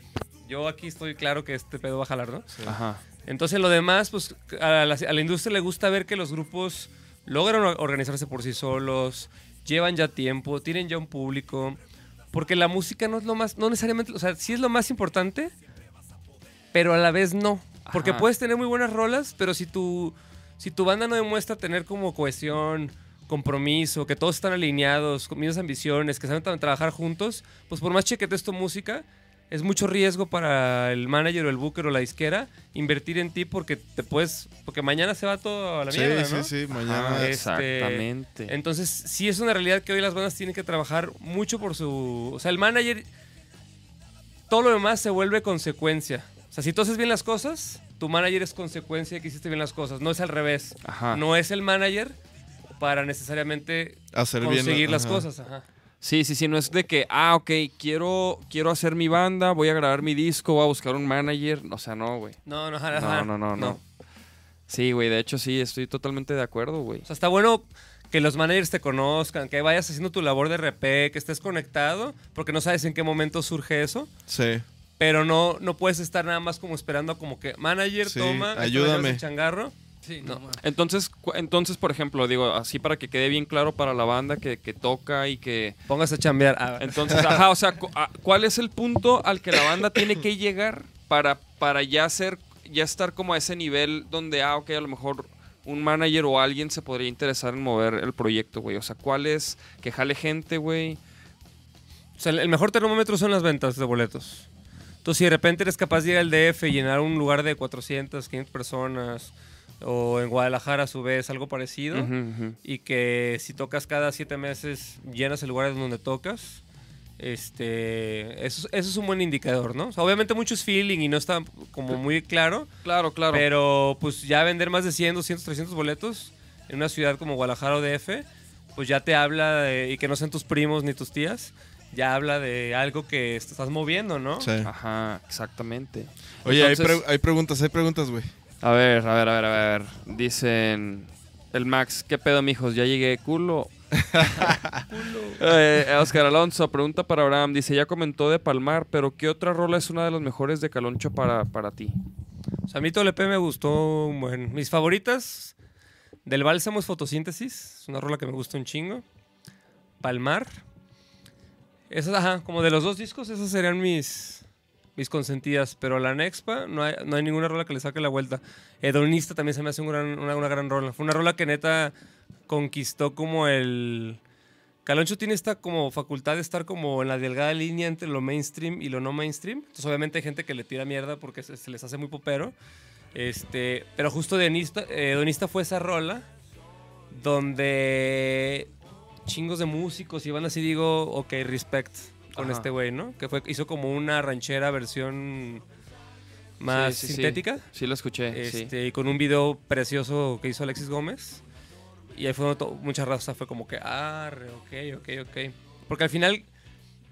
yo aquí estoy claro que este pedo va a jalar, ¿no? Ajá. Entonces, lo demás, pues a la, a la industria le gusta ver que los grupos logran or- organizarse por sí solos, llevan ya tiempo, tienen ya un público, porque la música no es lo más, no necesariamente, o sea, sí es lo más importante, pero a la vez no. Porque Ajá. puedes tener muy buenas rolas, pero si tu, si tu banda no demuestra tener como cohesión, compromiso, que todos están alineados, con mismas ambiciones, que saben tra- trabajar juntos, pues por más chequetes tu música, es mucho riesgo para el manager o el booker o la disquera invertir en ti porque te puedes, porque mañana se va todo a la Sí, mierda, sí, ¿no? sí. Ajá, Mañana. es- exactamente. Entonces, sí es una realidad que hoy las bandas tienen que trabajar mucho por su... O sea, el manager, todo lo demás se vuelve consecuencia. O sea, si tú haces bien las cosas, tu manager es consecuencia de que hiciste bien las cosas. No es al revés. Ajá. No es el manager para necesariamente Hacer bien. conseguir las ajá. cosas. Ajá. Sí, sí, sí, no es de que, ah, ok, quiero, quiero hacer mi banda, voy a grabar mi disco, voy a buscar un manager. O sea, no, güey. No, no, ajá. No, no, no, no. Sí, güey, de hecho sí, estoy totalmente de acuerdo, güey. O sea, está bueno que los managers te conozcan, que vayas haciendo tu labor de RP, que estés conectado, porque no sabes en qué momento surge eso. Sí. Pero no, no puedes estar nada más como esperando como que manager, Sí, toma, ayúdame. el changarro. Sí, No. no. mames. Entonces, entonces, por ejemplo, digo, así para que quede bien claro para la banda que, que toca y que... Póngase a chambear. Ah, Entonces, ajá, o sea, cu- a- ¿cuál es el punto al que la banda tiene que llegar para, para ya ser, ya estar como a ese nivel donde, ah, ok, a lo mejor un manager o alguien se podría interesar en mover el proyecto, güey? O sea, ¿cuál es que jale gente, güey? O sea, el- el mejor termómetro son las ventas de boletos. Entonces, si de repente eres capaz de ir al DF y llenar un lugar de 400, 500 personas, o en Guadalajara a su vez algo parecido. Y que si tocas cada siete meses, llenas el lugar donde tocas. Este, eso, eso es un buen indicador, ¿no? O sea, obviamente mucho es feeling y no está como muy claro. Claro, claro. Pero pues ya vender más de 100, 200, 300 boletos en una ciudad como Guadalajara o DF, pues ya te habla de, y que no sean tus primos ni tus tías, ya habla de algo que estás moviendo, ¿no? Sí. Ajá, exactamente. Oye, hay, pre- hay preguntas, hay preguntas, güey. A ver, a ver, a ver, a ver. Dicen el Max, ¿qué pedo, mijos? Ya llegué, culo. Eh, Oscar Alonso, pregunta para Abraham. Dice, ya comentó de Palmar, pero ¿qué otra rola es una de las mejores de Caloncho para, para ti? O sea, a mí EP me gustó, bueno, mis favoritas del Bálsamo es Fotosíntesis, es una rola que me gusta un chingo. Palmar. Esas, ajá, como de los dos discos, esas serían mis, mis consentidas. Pero la Nexpa, no hay, no hay ninguna rola que le saque la vuelta. Hedonista también se me hace una, una gran rola. Fue una rola que neta conquistó como el... Caloncho tiene esta como facultad de estar como en la delgada línea entre lo mainstream y lo no mainstream. Entonces obviamente hay gente que le tira mierda porque se, les hace muy popero. Este, pero justo eh, Hedonista fue esa rola donde chingos de músicos y así digo, ok, respect con Ajá. este güey, ¿no? Que fue, hizo como una ranchera versión más Sí, sí, sí. sintética. Sí, lo escuché, sí. Este, y con un video precioso que hizo Alexis Gómez. Y ahí fue mucha raza fue como que, ah, ok, ok, ok. Porque al final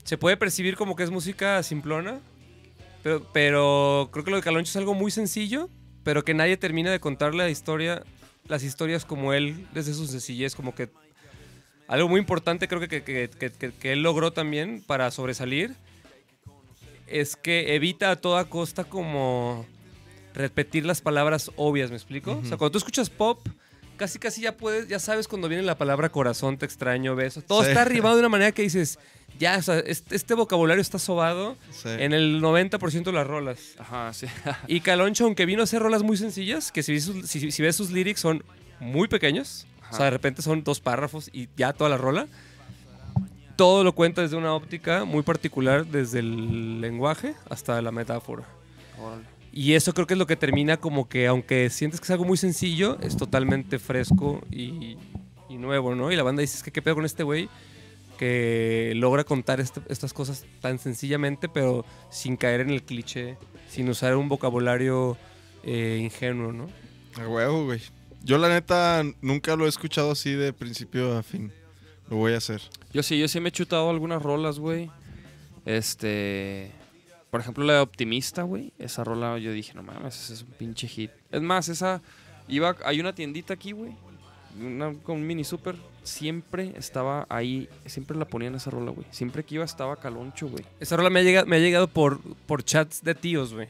se puede percibir como que es música simplona, pero, pero creo que lo de Caloncho es algo muy sencillo, pero que nadie termina de contar la historia, las historias como él, desde su sencillez, como que algo muy importante creo que, que, que- que- él logró también para sobresalir es que evita a toda costa como repetir las palabras obvias, ¿me explico? O sea, cuando tú escuchas pop, casi casi ya puedes, ya sabes cuando viene la palabra corazón, te extraño, beso. Todo Sí. está arribado de una manera que dices, ya, o sea, este, este vocabulario está sobado Sí. en el 90% de las rolas. Ajá, sí. Y Caloncho, aunque vino a hacer rolas muy sencillas, que si, ves sus- si- si ves sus lyrics son muy pequeños, o sea, de repente son dos párrafos y ya toda la rola. Todo lo cuenta desde una óptica muy particular, desde el lenguaje hasta la metáfora. Órale. Y eso creo que es lo que termina como que, aunque sientes que es algo muy sencillo, es totalmente fresco y, y nuevo, ¿no? Y la banda dice, es que qué pedo con este güey que logra contar este- estas cosas tan sencillamente, pero sin caer en el cliché, sin usar un vocabulario eh, ingenuo, ¿no? A huevo, güey. Yo la neta nunca lo he escuchado así de principio a fin. Lo voy a hacer. Yo sí, yo sí me he chutado algunas rolas, güey. Este. Por ejemplo, la de Optimista, güey. Esa rola yo dije, no mames, ese es un pinche hit. Es más, esa. Iba, hay una tiendita aquí, güey. Una, con un mini super. Siempre estaba ahí. Siempre la ponían esa rola, güey. Siempre que iba estaba caloncho, güey. Esa rola me ha llegado, me ha llegado por, por chats de tíos, güey.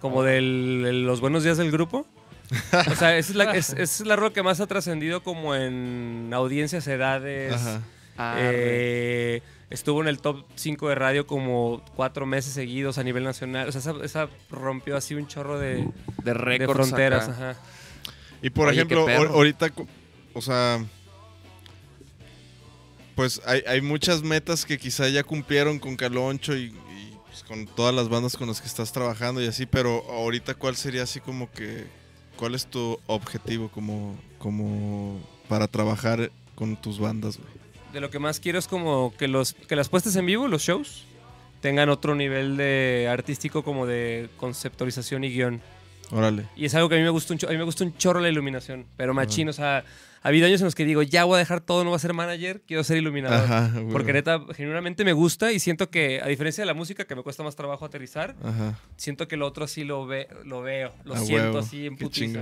Como del, el- los buenos días del grupo. O sea, esa es la, es, esa es la rola que más ha trascendido como en audiencias, edades. Ajá. Ah, Eh, estuvo en el top 5 de radio como cuatro meses seguidos a nivel nacional. O sea, esa, esa rompió así un chorro de, de de récords fronteras. acá. Ajá. Y por Oye, ejemplo, ahorita, o sea, pues hay, hay muchas metas que quizá ya cumplieron con Caloncho y, y, pues, con todas las bandas con las que estás trabajando y así, pero ahorita cuál sería así como que, cuál es tu objetivo como, como para trabajar con tus bandas, güey. De lo que más quiero es como que, los, que las puestas en vivo, los shows, tengan otro nivel de artístico como de conceptualización y guion. Órale. Y es algo que a mí me gusta un, a mí me gusta un chorro la iluminación, pero machín, o sea, ha habido años en los que digo, ya voy a dejar todo, no voy a ser manager, quiero ser iluminador. Ajá. Porque neta, genuinamente me gusta y siento que, a diferencia de la música, que me cuesta más trabajo aterrizar, Ajá. siento que lo otro sí lo, ve, lo veo, lo siento huevo. así en putiza.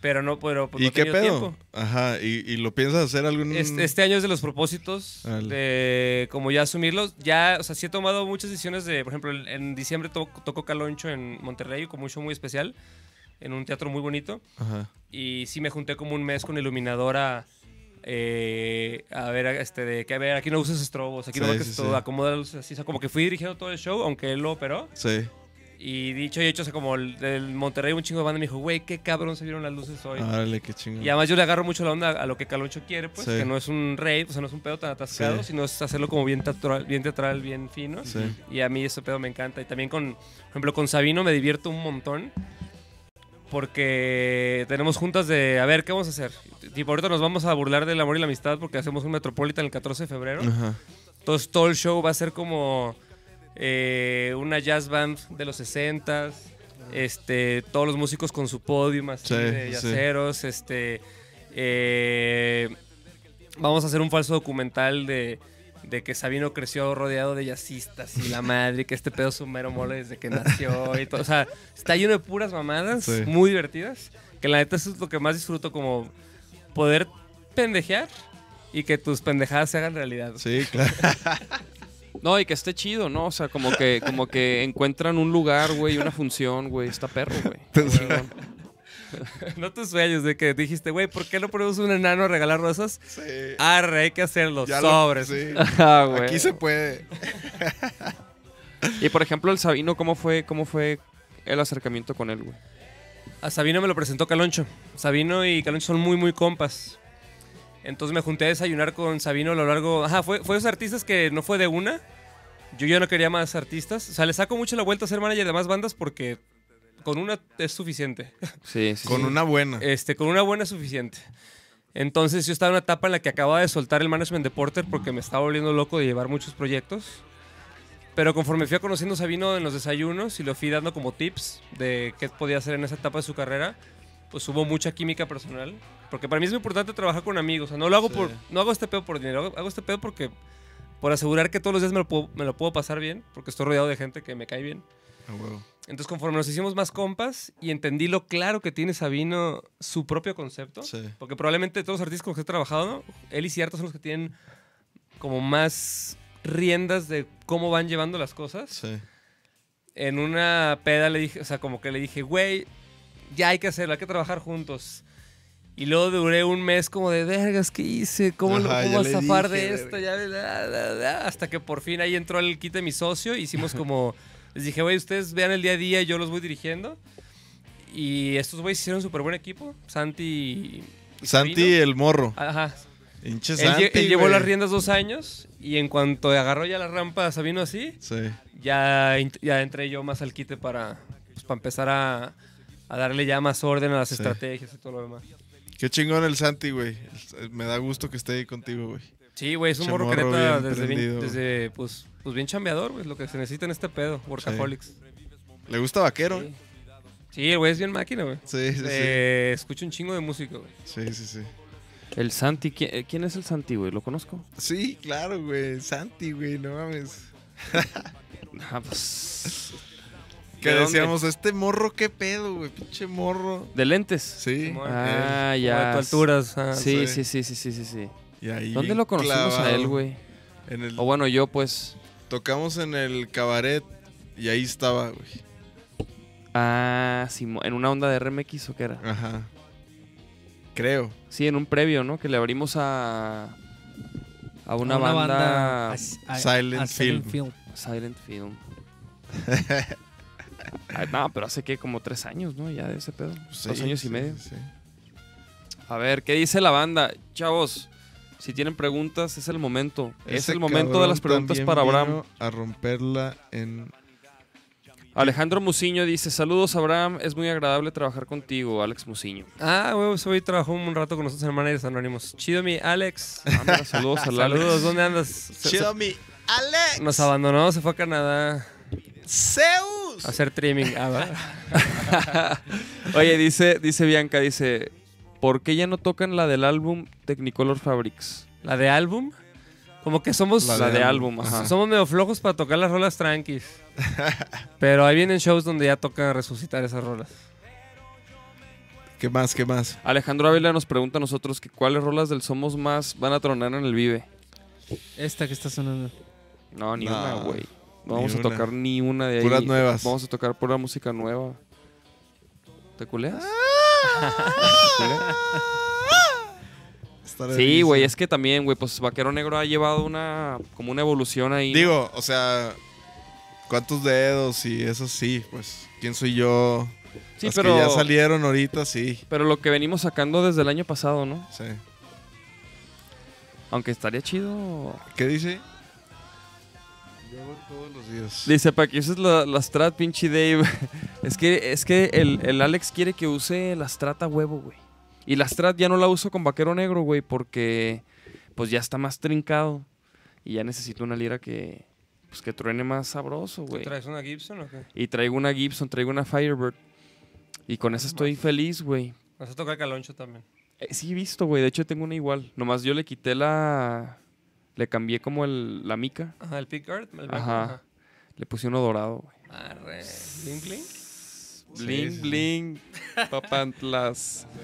Pero no, pero pues, ¿Y no qué pedo? tiempo. Ajá, ¿Y, y lo piensas hacer algún...? Este, este año es de los propósitos de como ya asumirlos. Ya, o sea, sí he tomado muchas decisiones de, por ejemplo, en- diciembre to- toco Caloncho en Monterrey como un show muy especial, en un teatro muy bonito. Ajá. Y sí me junté como un mes con iluminadora eh, a ver, este, de que a ver, aquí no uses estrobos, aquí no Sí, marques sí, todo, sí. acomoda luces así. O sea, como que fui dirigiendo todo el show, aunque él lo operó. Sí. Y dicho y hecho, o sea, como el, del Monterrey, un chingo de banda me dijo, güey, qué cabrón se vieron las luces hoy. Órale, qué chingón. Y además yo le agarro mucho la onda a lo que Caloncho quiere, pues, Sí. que no es un rave, o sea, no es un pedo tan atascado, Sí. sino es hacerlo como bien teatral, bien, teatral, bien fino. Sí. Y a mí ese pedo me encanta. Y también con, por ejemplo, con Sabino me divierto un montón. porque tenemos juntas de, a ver, ¿qué vamos a hacer? Tipo, ahorita nos vamos a burlar del amor y la amistad porque hacemos un Metropolitan el 14 de febrero. Ajá. Entonces todo el show va a ser como eh, una jazz band de los 60s. Este, todos los músicos con su podium así Sí, de sí. yaceros. Este, eh, vamos a hacer un falso documental de, de que Sabino creció rodeado de jazzistas y la madre, que este pedo es un mero mole desde que nació y todo. O sea, está lleno de puras mamadas, Sí. muy divertidas. Que la neta eso es lo que más disfruto, como poder pendejear y que tus pendejadas se hagan realidad. Sí, claro. No, y que esté chido, ¿no? O sea, como que, como que encuentran un lugar, güey, una función, güey. Está perro, güey. No tus sueños de que dijiste, güey, ¿por qué no ponemos un enano a regalar rosas? Sí. Arre, hay que hacerlo. Ya lo- Sobres. sí. Ah. Aquí se puede. Y por ejemplo, el Sabino, ¿cómo fue, cómo fue el acercamiento con él, güey? A Sabino me lo presentó Caloncho. Sabino y Caloncho son muy, muy compas. Entonces me junté a desayunar con Sabino a lo largo. Ajá, fue, fue esos artistas que no fue de una. Yo ya no quería más artistas. O sea, le saco mucho la vuelta a ser manager de más bandas porque con una es suficiente. Sí, sí. Con una buena. Este, con una buena es suficiente. Entonces yo estaba en una etapa en la que acababa de soltar el management de Porter porque me estaba volviendo loco de llevar muchos proyectos. Pero conforme fui conociendo a Sabino en los desayunos y lo fui dando como tips de qué podía hacer en esa etapa de su carrera, pues hubo mucha química personal. Porque para mí es muy importante trabajar con amigos. O sea, no lo hago Sí. por, no hago este pedo por dinero, hago, hago este pedo porque por asegurar que todos los días me lo, puedo, me lo puedo pasar bien, porque estoy rodeado de gente que me cae bien. A huevo. Entonces, conforme nos hicimos más compas y entendí lo claro que tiene Sabino su propio concepto, Sí. porque probablemente todos los artistas con los que he trabajado, él y ciertos son los que tienen como más riendas de cómo van llevando las cosas. Sí. En una peda le dije, o sea, como que le dije, güey, ya hay que hacerlo, hay que trabajar juntos. Y luego duré un mes como de, vergas, ¿qué hice? ¿Cómo, lo, Ajá, cómo le zafar dije, de esto? Ya, da, da, da", hasta que por fin ahí entró el kit de mi socio. Hicimos como, les dije, güey, ustedes vean el día a día y yo los voy dirigiendo. Y estos güeyes hicieron súper buen equipo. Santi y Santi Sabino. el morro. Ajá. Hinche Él, Santi. él llevó las riendas dos años y en cuanto agarró ya la rampa Sabino así, Sí. ya, ya entré yo más al quite para, pues, para empezar a, a darle ya más orden a las Sí. estrategias y todo lo demás. Qué chingón el Santi, güey. Me da gusto que esté ahí contigo, güey. Sí, güey, es un morro que neta desde, bien- desde, pues, pues bien chambeador, güey, lo que se necesita en este pedo, Workaholics. ¿Le gusta vaquero? Sí. Sí, el güey es bien máquina, güey. Sí, sí, sí. Eh, escucha un chingo de música, güey. Sí, sí, sí. El Santi, ¿quién, eh, quién es el Santi, güey? ¿Lo conozco? Sí, claro, güey. Santi, güey, no mames. Ah, pues. Que ¿De dónde? decíamos, este morro, qué pedo, güey. Pinche morro. ¿De lentes? Sí. Ah, él. Como de ya. tu alturas. ah. Sí, sí. sí, sí, sí, sí, sí, sí. Y ahí ¿Dónde lo conocimos a él, güey? En el, O bueno, yo pues... Tocamos en el cabaret y ahí estaba, güey. Ah, Simo- en una onda de RMX o qué era. Ajá. Creo. Sí, en un previo, ¿no? Que le abrimos a... A una, A banda... a- a- Silent a Silent Film. Silent Film. Ay, no, pero hace que como tres años, ¿no? Ya de ese pedo. Sí, Dos años sí, y medio. sí. A ver, ¿qué dice la banda? Chavos, si tienen preguntas, es el momento. es el momento de las preguntas para Abraham. A romperla en. Alejandro Muciño dice, saludos Abraham, es muy agradable trabajar contigo, Alex Muciño. Ah, ese güey trabajó un rato con nosotros en Managers Anónimos. Chido, mi Alex. Ah, mira, saludos al Alex. Saludos, ¿dónde andas? Chido, mi Alex. Nos abandonó, se fue a Canadá Zeus. hacer trimming. Ah, ¿va? Oye, dice, dice Bianca, dice, ¿por qué ya no tocan la del álbum Technicolor Fabrics? La de álbum. Como que somos. La, La de de álbum, álbum, ajá. Somos medio flojos para tocar las rolas tranquis. Pero ahí vienen shows donde ya toca resucitar esas rolas. ¿Qué más? ¿Qué más? Alejandro Ávila nos pregunta a nosotros que cuáles rolas del Somos Más van a tronar en el Vive. Esta que está sonando. No, ni No, una, güey. Ni vamos a tocar ni una de ahí. Puras nuevas. Vamos a tocar pura música nueva. ¿Te culeas? Estaré Sí, güey, es que también, güey, pues Vaquero Negro ha llevado una, como una evolución ahí. ¿no? Digo, o sea, ¿cuántos dedos? Y eso sí, pues, ¿quién soy yo? sí, Las pero, que ya salieron ahorita, sí. pero lo que venimos sacando desde el año pasado, ¿no? Sí. Aunque estaría chido. ¿Qué dice? Yo hago todos los días. Dice, para que uses la, la strat, pinche Dave. es que, es que el, el Alex quiere que use la strat a huevo, güey. Y la strat ya no la uso con vaquero negro, güey, porque pues ya está más trincado. Y ya necesito una lira que, pues, que truene más sabroso, güey. ¿Traes una Gibson o qué? Y traigo una Gibson, traigo una Firebird. Y con esa estoy feliz, güey. Vas a tocar caloncho también. Eh, sí, he visto, güey. De hecho, tengo una igual. Nomás yo le quité la... Le cambié como el, la mica. Ajá, el pickguard. El blanco, Ajá. Le puse uno dorado, güey. Arre. ¿Bling, bling? Bling, sí. bling, papantlas.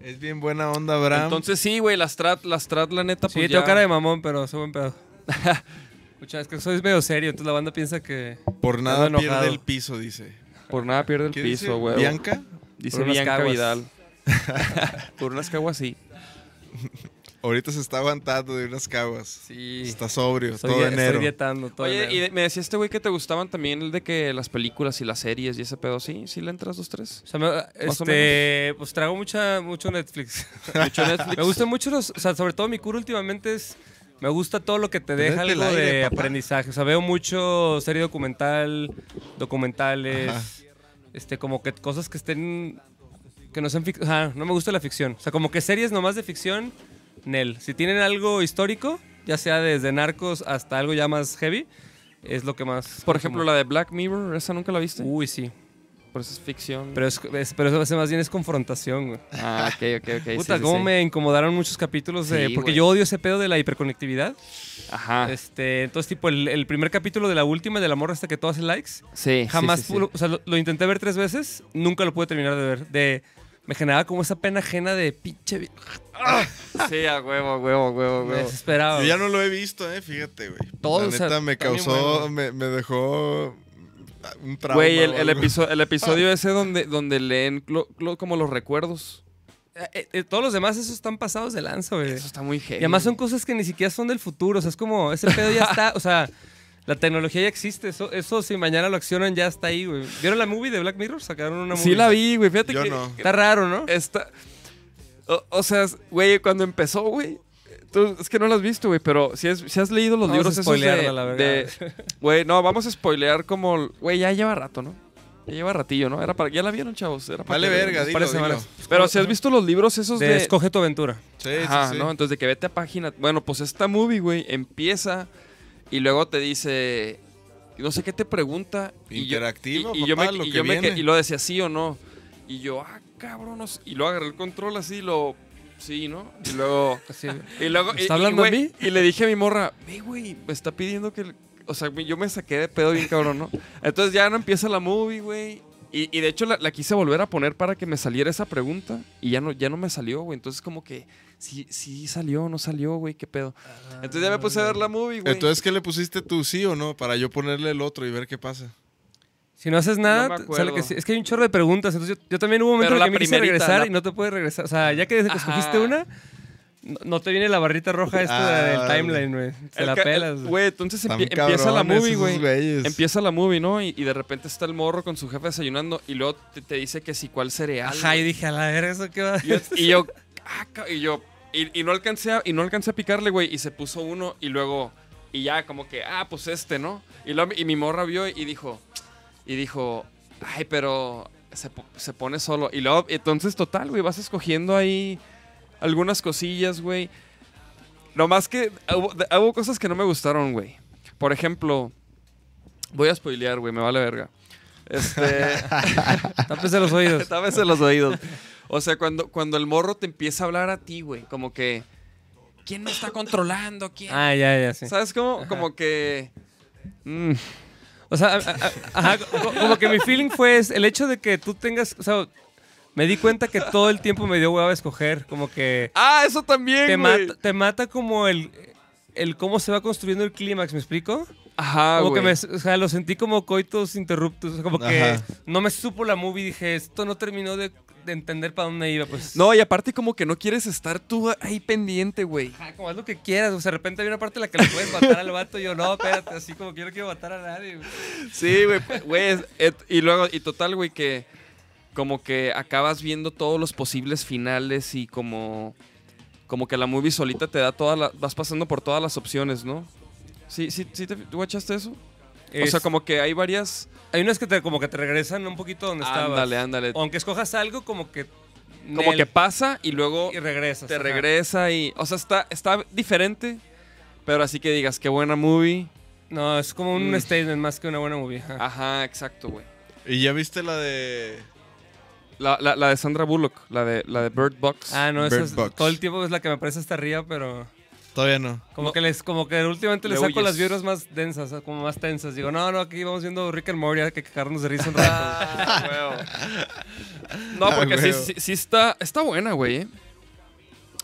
Es bien buena onda, Bram. Entonces sí, güey, la strat, la strat, la neta, Sí, pues tengo ya- cara de mamón, pero soy buen pedo. Escucha, es que soy medio serio, entonces la banda piensa que... Por nada Ando pierde enojado. el piso, dice. por nada pierde el ¿Qué dice? piso, güey. ¿Bianca? Dice Por unas Bianca caguas. Vidal. por unas caguas sí. Ahorita se está aguantando de unas caguas. Sí. Está sobrio, Soy todo die- enero. Estoy dietando todo Oye, enero. y de- me decía este güey que te gustaban también el de que las películas y las series y ese pedo, ¿sí? ¿Sí le entras dos, tres? O sea, me- o este, pues traigo mucha, mucho Netflix. Mucho Netflix. me gustan mucho los, o sea, sobre todo mi cura últimamente es, me gusta todo lo que te deja algo aire, de papá. aprendizaje. O sea, veo mucho serie documental, documentales, Ajá. este, como que cosas que estén, que no sean ajá, no me gusta la ficción. O sea, como que series nomás de ficción, Nel. Si tienen algo histórico, ya sea desde narcos hasta algo ya más heavy, es lo que más. Por ejemplo, la de Black Mirror, ¿esa nunca la viste? Uy, sí. Por eso es ficción. Pero, es, es- pero eso más bien es confrontación, güey. Ah, ok, ok, ok. Puta, sí, cómo sí. me incomodaron muchos capítulos de. Sí, porque güey. yo odio ese pedo de la hiperconectividad. Ajá. Este, entonces, tipo, el, el primer capítulo de la última de la morra hasta que todo hace likes. Sí, Jamás sí, sí, sí. pudo- O sea, lo, lo intenté ver tres veces, nunca lo pude terminar de ver. De, me generaba como esa pena ajena de pinche. vi- Sí, a huevo, a huevo, a huevo, a Me huevo. desesperaba. Yo ya no lo he visto, eh, fíjate, güey. Todo, La o sea, neta me causó, bueno. me, me dejó un trauma. Güey, el, episodio ese donde, donde leen lo- lo- como los recuerdos. Eh, eh, todos los demás, esos están pasados de lanza, güey. Eso está muy heavy. Y además son cosas que ni siquiera son del futuro. O sea, es como, ese pedo ya está. O sea, la tecnología ya existe. Eso, eso si mañana lo accionan, ya está ahí, güey. ¿Vieron la movie de Black Mirror? Sacaron una movie. Sí la vi, güey. Fíjate Yo que... no. Está raro, ¿no? Está... O, o sea, güey, cuando empezó, güey... tú- es que no lo has visto, güey, pero si has, si has leído los Vamos libros a spoilearla, de... la verga. de- Güey, no, vamos a spoilear como... Güey, ya lleva rato, ¿no? Ya lleva ratillo, ¿no? Era para... Ya la vieron, chavos. Era para Vale que verga, dilo, parece dilo. Pero si has visto los libros esos De de... Escoge tu aventura. Sí, Ajá, sí, sí. ¿no? Entonces de que vete a página... Bueno, pues esta movie, güey, empieza y luego te dice... No sé qué te pregunta. y yo- Interactivo, y, y yo me, lo y que yo me que- viene. y lo decía sí o no. Y yo, ah, cabrón. no sé. Y luego agarré el control así y lo... Sí, ¿no? Y luego... Así. Y luego... y- ¿Está y, hablando a güey, mí? Y le dije a mi morra, ve, güey, me está pidiendo que... O sea, yo me saqué de pedo bien cabrón, ¿no? Entonces ya no empieza la movie, güey. Y, y de hecho la, la quise volver a poner para que me saliera esa pregunta. Y ya no, ya no me salió, güey. Entonces como que... Sí, sí salió, no salió, güey, qué pedo. Entonces ya me puse a ver la movie, güey. Entonces, ¿qué le pusiste tú, sí o no? Para yo ponerle el otro y ver qué pasa. Si no haces nada, No sale que sí. es que hay un chorro de preguntas. Entonces yo, yo también hubo un momento en que me quise regresar la- y no te puedes regresar. O sea, ya que escogiste Ajá. una, no, no te viene la barrita roja esta Ah, del timeline, güey. Se la pelas. güey. Güey, entonces empie- empieza la movie, güey. Empieza la movie, ¿no? Y, y de repente está el morro con su jefe desayunando y luego te, te dice que si cuál cereal. Ajá, y dije, a la verga, ¿eso qué va? Y yo, y yo, ah, y yo, y, y no alcancé a, y no alcancé a picarle, güey, y se puso uno y luego, y ya como que, ah, pues este, ¿no? Y, luego, y mi morra vio y dijo, y dijo, ay, pero se, se pone solo. Y luego, entonces, total, güey, vas escogiendo ahí algunas cosillas, güey. Lo más que hubo, hubo cosas que no me gustaron, güey. Por ejemplo, voy a spoilear, güey, me vale verga. Este... Tápese los oídos. Tápese los oídos. O sea, cuando, cuando el morro te empieza a hablar a ti, güey, como que. ¿Quién me está controlando? ¿Quién? Ah, ya, ya, sí. ¿Sabes cómo? Como que. mm, O sea, a- a- ajá, co- como que mi feeling fue el hecho de que tú tengas, o sea, me di cuenta que todo el tiempo me dio hueva escoger, como que Ah, eso también, te mata, te mata como el, el cómo se va construyendo el clímax, ¿me explico? Ajá, como que güey. me, o sea, lo sentí como coitos interruptos, como que Ajá. no me supo la movie, dije, esto no terminó de entender para dónde iba, pues. No, y aparte como que no quieres estar tú ahí pendiente, güey. Ajá, como haz lo que quieras, o sea, de repente hay una parte en la que le puedes matar al vato y yo, no, espérate, así como que yo no quiero matar a nadie. güey". Sí, güey. pues, güey, y luego, y total, güey, que como que acabas viendo todos los posibles finales y como... Como que la movie solita te da todas las... Vas pasando por todas las opciones, ¿no? ¿Sí, sí, sí te guachaste eso? O sea, como que hay varias... Hay unas que te, como que te regresan un poquito donde estabas. Ándale, ándale. Aunque escojas algo, como que... Como Nel, que pasa y luego Y regresas. te ajá. regresa y... O sea, está, está diferente, pero así que digas, qué buena movie. No, es como un Mm. statement más que una buena movie. ajá. Ajá, exacto, güey. ¿Y ya viste la de La, la, la de Sandra Bullock, la de, la de Bird Box. Ah, no, esa es, Box. todo el tiempo es la que me parece hasta arriba, pero Todavía no. como que les, como que últimamente les Le saco huyes. las vibras más densas, como más tensas. Digo, no, no, aquí vamos viendo Rick and Morty, hay que cagarnos de risa un rato. Ah, huevo. No, porque Ah, sí, huevo. sí, sí está, está buena, güey. eh.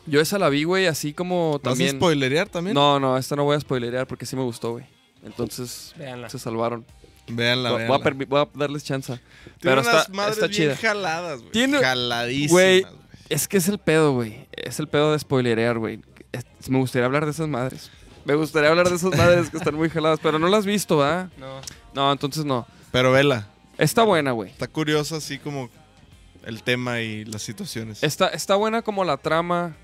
Yo esa la vi, güey, así como ¿Vas a también... spoilerear también? No, no, esta no voy a spoilerear porque sí me gustó, güey. Entonces, Véanla. se salvaron. Véanla, Voy- voy, a voy darles chance. Tiene Pero unas está, madres está bien chida. jaladas, güey. Tiene- Jaladísimas, güey. Es que es el pedo, güey. Es el pedo de spoilerear, güey. Es- Me gustaría hablar de esas madres. Me gustaría hablar de esas madres que están muy jaladas, pero no las has visto, ¿verdad? No. No, entonces no. Pero vela. Está buena, güey. Está curiosa así como el tema y las situaciones. Está, está buena como la trama.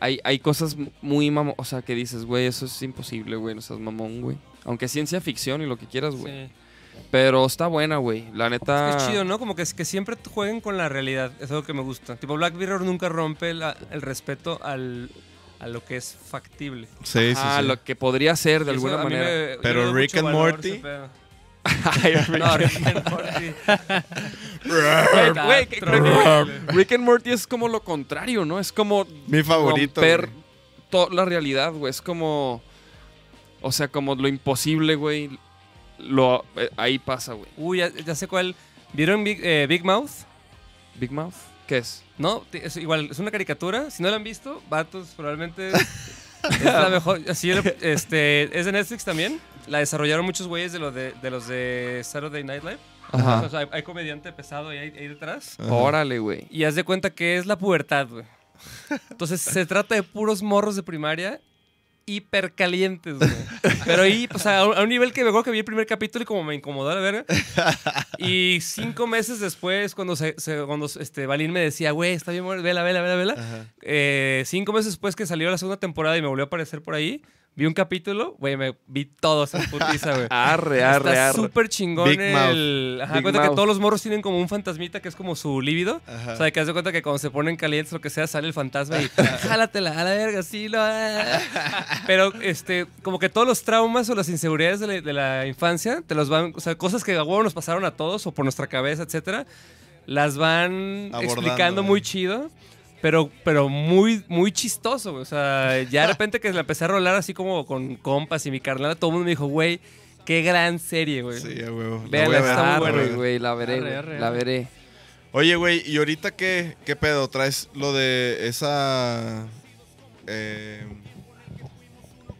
Hay, hay cosas muy mamo... O sea, que dices, güey, eso es imposible, güey. No seas mamón, güey. Aunque es ciencia ficción y lo que quieras, güey. Sí. Pero está buena, güey. La neta... Es chido, ¿no? Como que, que siempre jueguen con la realidad. Es algo que me gusta. Tipo, Black Mirror nunca rompe la- el respeto al, a lo que es factible. Sí, sí, sí. lo que podría ser de eso alguna a mí manera. me- yo Pero le doy Rick mucho and valor a Morty. ese pedo. Ay, Rick No, Rick and Morty. Güey, güey, que- Está creo que horrible. Rick and Morty es como lo contrario, ¿no? Es como Mi favorito. romper güey. to- la realidad, güey. Es como... O sea, como lo imposible, güey. Lo, eh, ahí pasa, güey. Uy, ya, ya sé cuál. ¿Vieron Big, eh, Big Mouth? Big Mouth. ¿Qué es? No, es igual, es una caricatura. Si no la han visto, vatos, probablemente es la mejor. Así, este, es de Netflix también. La desarrollaron muchos güeyes de, los de, de los de Saturday Night Live. Ajá. O sea, hay, hay comediante pesado ahí, ahí detrás. Ajá. Órale, güey. Y haz de cuenta que es la pubertad, güey. Entonces se trata de puros morros de primaria hipercalientes, güey. Pero ahí, sea, a un a un nivel que me acuerdo que vi el primer capítulo y como me incomodó la verga. Y cinco meses después, cuando, se, se- cuando este, Balín me decía, güey, está bien, bueno, vela, vela, vela, vela. Ajá. Eh, cinco meses después que salió la segunda temporada y me volvió a aparecer por ahí, vi un capítulo, güey, me vi todos en putiza, güey. Arre, arre, Está arre. súper chingón Big el... Ajá, Big cuenta que todos los morros tienen como un fantasmita que es como su líbido. Ajá. O sea, que haz de cuenta que cuando se ponen calientes, lo que sea, sale el fantasma y jálatela a la verga, sí, lo. Pero, este, como que todos los traumas o las inseguridades de la, de la infancia, te los van, o sea, cosas que a huevo nos pasaron a todos o por nuestra cabeza, etcétera, las van Abordando, explicando eh. muy chido. Pero, pero muy, muy chistoso, güey. O sea, ya de repente que la empecé a rolar así como con compas y mi carnal, todo el mundo me dijo, güey, qué gran serie, güey. Sí. La Véanla, está muy buena, güey, la veré, Arre, güey, arre, la veré. Oye, güey, ¿y ahorita qué, qué pedo? ¿Traes lo de esa... eh,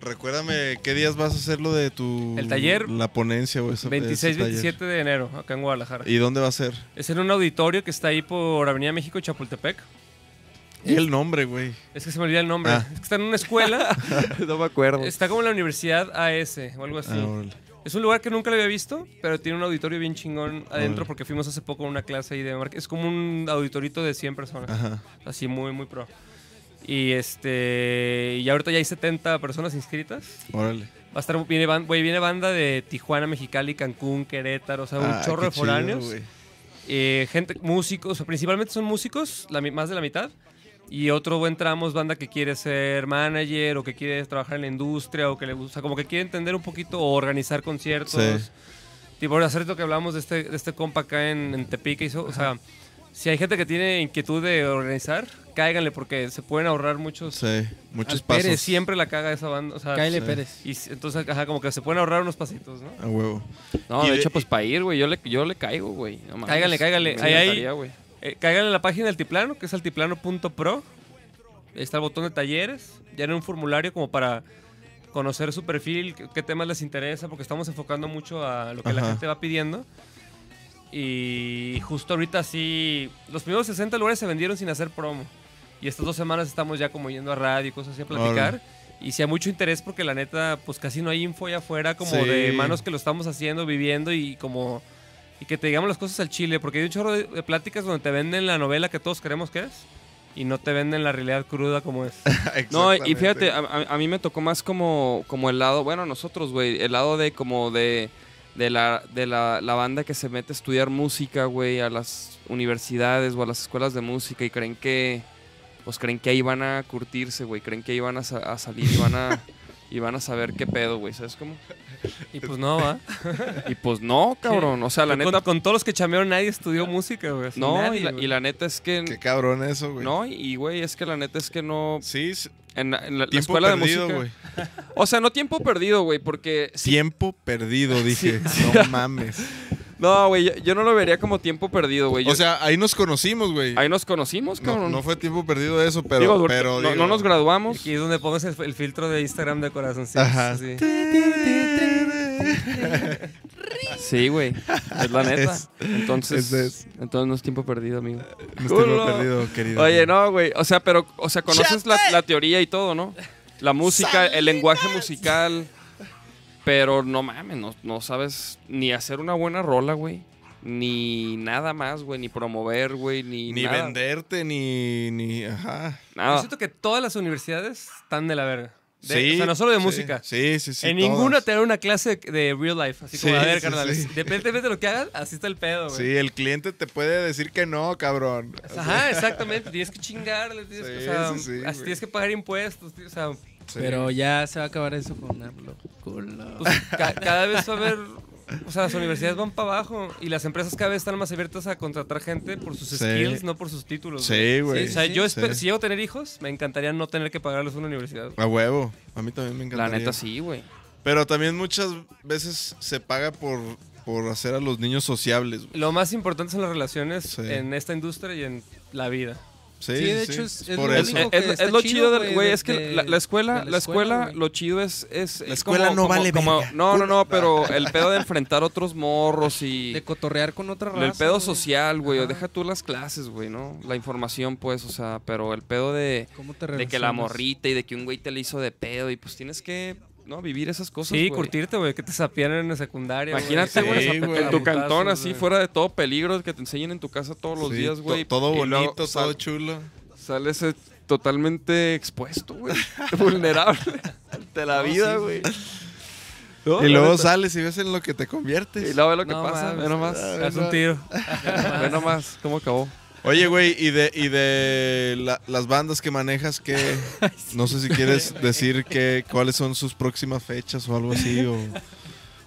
recuérdame, ¿qué días vas a hacer lo de tu... El taller. La ponencia o eso. 26, 27 de enero, acá en Guadalajara. ¿Y dónde va a ser? Es en un auditorio que está ahí por Avenida México Chapultepec. Y el nombre, güey. Es que se me olvida el nombre. Ah. Es que está en una escuela. no me acuerdo. está como en la Universidad AS o algo así. Ah. Es un lugar que nunca lo había visto, pero tiene un auditorio bien chingón adentro porque fuimos hace poco a una clase ahí de marketing. Es como un auditorito de 100 personas. Ajá. Así muy, muy pro. Y este. Y ahorita ya hay 70 personas inscritas. Órale. Va a estar. Viene, ban- güey, viene banda de Tijuana, Mexicali, Cancún, Querétaro. O sea, un Ah, chorro qué de foráneos. chido. Eh, gente, músicos, o sea, principalmente son músicos, la más de la mitad. Y otro buen tramo es banda que quiere ser manager o que quiere trabajar en la industria o que le gusta, como que quiere entender un poquito o organizar conciertos. Sí. Tipo, hace rato que hablamos de este, de este compa acá en, en Tepic, que hizo, o sea, si hay gente que tiene inquietud de organizar, cáiganle porque se pueden ahorrar muchos. Sí, muchos pasos. Pérez, Siempre la caga esa banda, o sea, Kyle sí. Pérez. y entonces, ajá, como que se pueden ahorrar unos pasitos, ¿no? A huevo. No, Y de de- hecho, pues para ir, güey, yo le, yo le caigo, güey. No. Cáiganle, cáiganle. Ahí güey. Eh, caigan en la página del Altiplano, que es altiplano.pro. Ahí está el botón de talleres. Ya en un formulario como para conocer su perfil, qué, qué temas les interesa, porque estamos enfocando mucho a lo que la gente va pidiendo. Y justo ahorita sí, los primeros 60 lugares se vendieron sin hacer promo. Y estas dos semanas estamos ya como yendo a radio y cosas así a platicar. Y si hay mucho interés porque la neta, pues casi no hay info allá afuera como Sí. de manos que lo estamos haciendo, viviendo y como... Y que te digamos las cosas al chile, porque hay un chorro de, de pláticas donde te venden la novela que todos queremos que es. y no te venden la realidad cruda como es. No, y fíjate, a, a- a mí me tocó más como, como el lado, bueno, nosotros, güey, el lado de como de, de, la, de la, la banda que se mete a estudiar música, güey, a las universidades o a las escuelas de música y creen que, pues creen que ahí van a curtirse, güey, creen que ahí van a, a salir y van a, y van a saber qué pedo, güey, ¿sabes cómo? Y pues no, ¿va? Y pues no, cabrón, o sea, la neta, con todos los que chamearon nadie estudió música, güey. no, nadie, y, la, güey. y la neta es que, Qué cabrón eso, güey. no, y güey, es que la neta es que no, Sí, en la, en la- la tiempo escuela perdido, de güey. música, o sea, no tiempo perdido, güey, porque sí Tiempo perdido, dije. Sí. No mames. No, güey, yo, yo no lo vería como tiempo perdido, güey. Yo- O sea, ahí nos conocimos, güey. ahí nos conocimos, No, cabrón. no fue tiempo perdido eso, pero. Digo, pero no, digo- no nos graduamos. Aquí es donde pones el, el filtro de Instagram de corazoncitos. Ajá. así. Sí, güey. Es la neta. Es- entonces, es. entonces no es tiempo perdido, amigo. No es tiempo perdido, querido. Oye, no, güey. O sea, pero, o sea, conoces la, la teoría y todo, ¿no? La música, el lenguaje musical. Pero no mames, no, no sabes ni hacer una buena rola, güey. Ni nada más, güey. Ni promover, güey. Ni, Ni nada. venderte, ni. ni ajá. Yo Nada. siento que todas las universidades están de la verga. De- sí. o sea, no solo de sí, música. Sí, sí, sí. en ninguna te dan una clase de, de real life. Así como, Sí, a ver, sí, carnal, sí. Dependientemente de lo que hagas, así está el pedo, güey. Sí, el cliente te puede decir que no, cabrón. Ajá, exactamente. Tienes que chingarle, tienes que, o Sí, sea, sí, sí, así güey. tienes que pagar impuestos, tío, o sea, Sí. Pero ya se va a acabar eso con. Culo. pues, ca- cada vez va a haber, o sea, las universidades van para abajo y las empresas cada vez están más abiertas a contratar gente por sus Sí. skills, no por sus títulos. güey. Sí, güey. O sea, yo Sí. espero, si llego a tener hijos, me encantaría no tener que pagarles una universidad. A huevo. A mí también me La encantaría. neta sí, güey. Pero también muchas veces se paga por, por hacer a los niños sociables. güey. Lo más importante son las relaciones Sí. en esta industria y en la vida. Sí, Sí, de sí, hecho, es- es por lo Es, eso. único es- que es está lo chido, chido del güey, es que de- la, la escuela, la la escuela, lo chido es, es La es escuela como- no como- vale como-. No, no, no, pero el pedo de enfrentar otros morros y De cotorrear con otra raza. el pedo güey. social, güey, o Ajá. deja tú las clases, güey, ¿no? La información, pues, o sea, pero el pedo de, ¿Cómo te de que la morrita y de que un güey te le hizo de pedo y pues tienes que, ¿no? Vivir esas cosas, Sí, güey. curtirte, güey, que te sapieran en la secundaria. Imagínate, güey, en tu cantón así, fuera de todo peligro, que te enseñen en tu casa todos los Sí, días, to- güey. Todo luego bonito, sal- todo chulo. Sales totalmente expuesto, güey. Vulnerable ante la No, vida, güey. sí. No, Y luego sales y ves en lo que te conviertes. Y luego ve lo que No pasa, mames. ve nomás. Haz un tiro. Ve nomás cómo acabó. Oye, güey, y de, y de la- las bandas que manejas, que no sé si quieres decir que, cuáles son sus próximas fechas o algo así, o,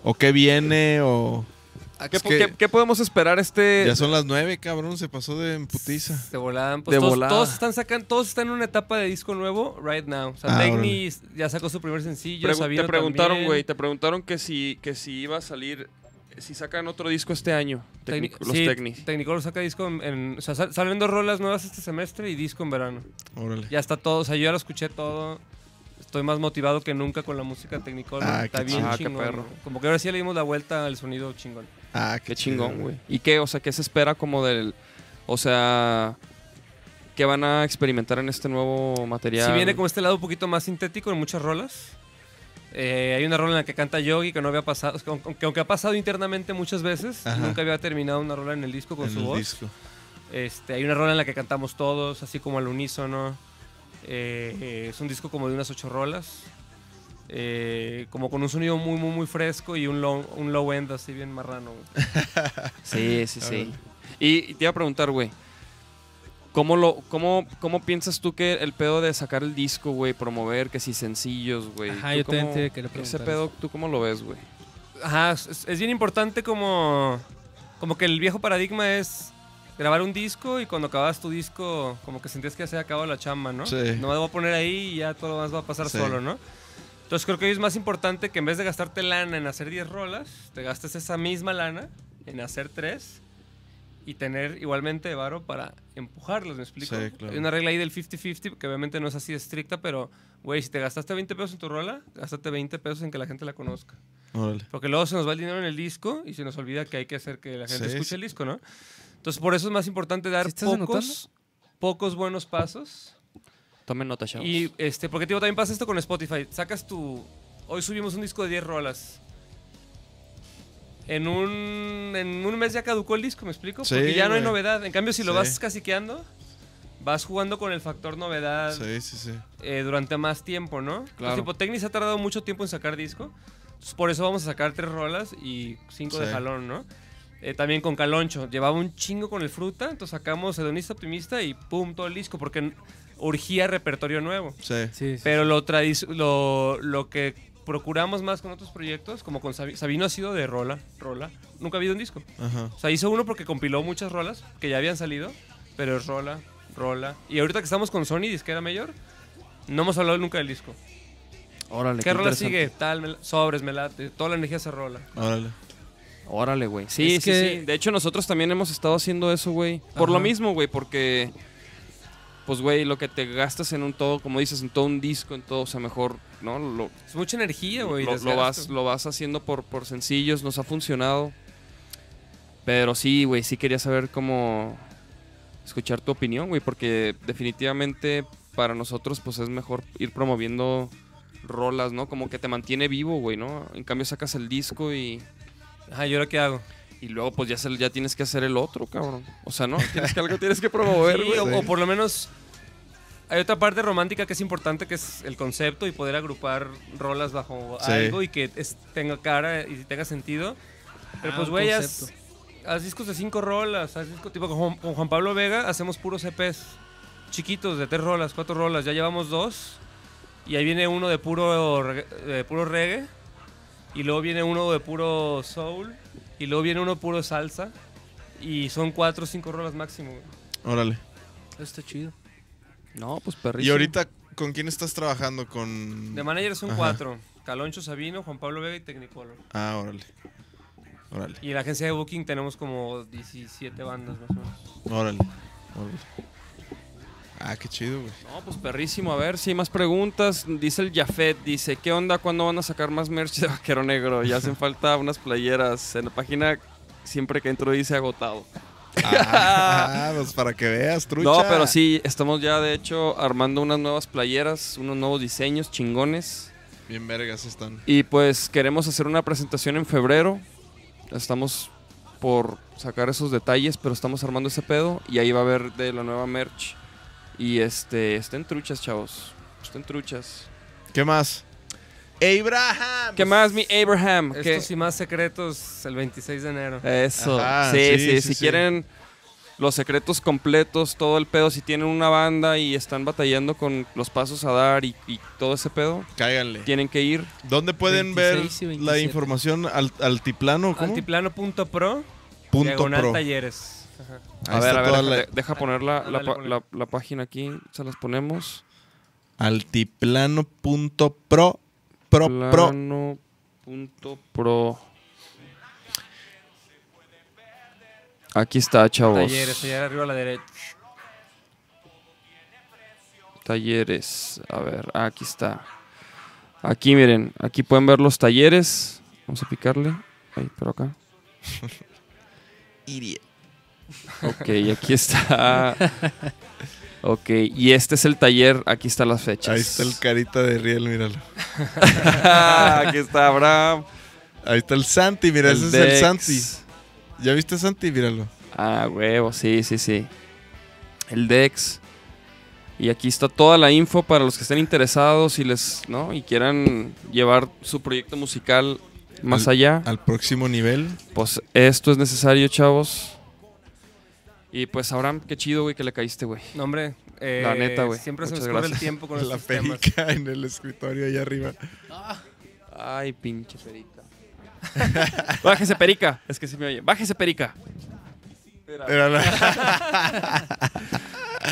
o qué viene, o... ¿Qué, Es que qué- qué podemos esperar este...? Ya son las nueve, cabrón, se pasó de putiza. De volada. Pues De todos, volada. todos están sacando, todos están en una etapa de disco nuevo right now. O sea, Ah, Techni ya sacó su primer sencillo, Pregu- Sabino te preguntaron, güey, te preguntaron que si, que si iba a salir, si sacan otro disco este año, Tecnic- los sí. Technicolor saca disco en, en- o sea, sal- salen dos rolas nuevas este semestre y disco en verano. Órale. Ya está todo, o sea, yo ya lo escuché todo. Estoy más motivado que nunca con la música Technicolor. Ah, está qué bien. Ah, qué chingón. perro. Como que ahora sí le dimos la vuelta al sonido chingón. Ah, Qué chido, chingón, güey. ¿Y qué? O sea, ¿qué se espera como del... O sea... ¿Qué van a experimentar en este nuevo material? Si viene como este lado un poquito más sintético en muchas rolas. Eh, hay una rola en la que canta Yogi que no había pasado, aunque, aunque ha pasado internamente muchas veces, Ajá. nunca había terminado una rola en el disco con en su el voz. disco. Este, hay una rola en la que cantamos todos, así como al unísono. Eh, eh, es un disco como de unas ocho rolas. Eh, como con un sonido muy, muy, muy fresco y un low, un low end así bien marrano. güey. Sí, sí, sí. Y, y te iba a preguntar, güey. ¿Cómo, lo, cómo, ¿Cómo piensas tú que el pedo de sacar el disco, güey, promover, que si sencillos, güey? Ajá, ¿tú yo también cómo- te quería Ese pedo, ¿tú cómo lo ves, güey? Ajá, es, es bien importante como, como que el viejo paradigma es grabar un disco y cuando acabas tu disco como que sentías que ya se acabó la chamba, ¿no? Sí. No me voy a poner ahí y ya todo lo demás va a pasar Sí. solo, ¿no? Entonces creo que hoy es más importante que en vez de gastarte lana en hacer 10 rolas, te gastes esa misma lana en hacer 3 y tener igualmente varo para empujarlos, ¿me explico? Sí, claro. Hay una regla ahí del 50-50 que obviamente no es así de estricta, pero, güey, si te gastaste 20 pesos en tu rola, gástate 20 pesos en que la gente la conozca. Órale. Porque luego se nos va el dinero en el disco y se nos olvida que hay que hacer que la gente Sí, escuche sí. el disco, ¿no? Entonces, por eso es más importante dar ¿Sí estás pocos, pocos buenos pasos. Tomen nota, chavos. Y, este, porque, tío, también pasa esto con Spotify. Sacas tu... Hoy subimos un disco de 10 rolas. En un, en un mes ya caducó el disco, ¿me explico? Sí, Porque ya no hay güey. novedad. En cambio, si lo Sí. vas caciqueando, vas jugando con el factor novedad Sí, sí, sí. eh, durante más tiempo, ¿no? Claro. tipo, Technics ha tardado mucho tiempo en sacar disco. Entonces, por eso vamos a sacar tres rolas y cinco de Sí. jalón, ¿no? Eh, también con Caloncho. Llevaba un chingo con el fruta, entonces sacamos Hedonista Optimista y pum, todo el disco, porque n- urgía repertorio nuevo. Sí. Sí, sí. Pero lo, lo, lo que procuramos más con otros proyectos, como con Sabi- Sabino ha sido de rola, rola. Nunca ha habido un disco. Ajá. O sea, hizo uno porque compiló muchas rolas que ya habían salido, pero es rola, rola. Y ahorita que estamos con Sony, disquera mayor, no hemos hablado nunca del disco. Órale. ¿Qué rola sigue? Tal, me la- sobres, me late. Toda la energía se rola. Órale. Órale, güey. Sí, Es sí, que- sí. De hecho, nosotros también hemos estado haciendo eso, güey. Por lo mismo, güey, porque. Pues, güey, lo que te gastas en un todo, como dices, en todo un disco, en todo, o sea, mejor, ¿no? Lo, Es mucha energía, güey. lo, vas, lo vas haciendo por, por sencillos, nos ha funcionado. Pero sí, güey, sí quería saber cómo escuchar tu opinión, güey, porque definitivamente para nosotros, pues es mejor ir promoviendo rolas, ¿no? Como que te mantiene vivo, güey, ¿no? En cambio sacas el disco y, Ajá, ¿y ahora qué hago? Y luego pues ya, se- ya tienes que hacer el otro, cabrón. O sea, ¿no? Tienes que algo tienes que promover, Sí, güey. o, o por lo menos hay otra parte romántica que es importante, que es el concepto y poder agrupar rolas bajo Sí. algo y que es- tenga cara y tenga sentido. Pero Ah, pues, güey, haz, haz discos de cinco rolas, haz disco tipo con, Juan- con Juan Pablo Vega, hacemos puros EPs chiquitos de tres rolas, cuatro rolas, ya llevamos dos. Y ahí viene uno de puro, de puro reggae. Y luego viene uno de puro soul. Y luego viene uno puro salsa. Y son cuatro o cinco rolas máximo. güey. Órale. Eso está chido. No, pues Y perrísimo. ahorita, ¿con quién estás trabajando? Con... De manager son Ajá. cuatro. Caloncho Sabino, Juan Pablo Vega y Technicolor. Ah, órale. Órale. Y en la agencia de Booking tenemos como 17 bandas más o menos. Órale. Órale. Ah, qué chido, güey. No, pues perrísimo. A ver si hay más preguntas. Dice el Jafet, dice, ¿qué onda? ¿Cuándo van a sacar más merch de Vaquero Negro? Ya hacen falta unas playeras. En la página siempre que entro dice agotado. Ah, pues para que veas, trucha. No, pero sí, estamos ya de hecho armando unas nuevas playeras, unos nuevos diseños chingones. Bien vergas están. Y pues queremos hacer una presentación en febrero. Estamos por sacar esos detalles, pero estamos armando ese pedo. Y ahí va a haber de la nueva merch. Y este, estén truchas, chavos. Estén truchas. ¿Qué más? ¡Abraham! ¿Qué más, mi Abraham? ¿Qué? Estos y más secretos el 26 de enero. Eso. Ajá, sí, sí, sí, sí, Si sí. quieren los secretos completos, todo el pedo, si tienen una banda y están batallando con los pasos a dar y, y todo ese pedo, Cáiganle. tienen que ir. ¿Dónde pueden 26 y ver 27. la información? Al, altiplano, ¿cómo? Altiplano.pro, Punto diagonal pro. talleres. Ajá. A ver, a ver, deja, la- deja poner la, la página aquí, se las ponemos. Altiplano.pro. Pro, pro. Plano pro. Aquí está, chavos. Talleres, allá arriba a la derecha. Talleres. A ver, ah, aquí está. Aquí miren, aquí pueden ver los talleres. Vamos a picarle. Ahí, por acá. Ok, aquí está. Ok, y este es el taller. Aquí están las fechas. Ahí está el carita de Riel, míralo. aquí está Abraham. Ahí está el Santi, mira, ese es el. Santi. ¿Ya viste Santi? Míralo. Ah, huevo, sí, sí, sí. El Dex. Y aquí está toda la info para los que estén interesados y les, ¿no? Y quieran llevar su proyecto musical más Al- allá. Al próximo nivel. Pues esto es necesario, chavos. Y pues Abraham, qué chido, güey, que le caíste, güey. No, hombre. eh, La neta, güey. Siempre se nos Muchas corre el gracias. tiempo con La perica en el escritorio allá arriba. Ay, pinche perica. Bájese, perica. Es que sí me oye. Bájese, perica. Era la-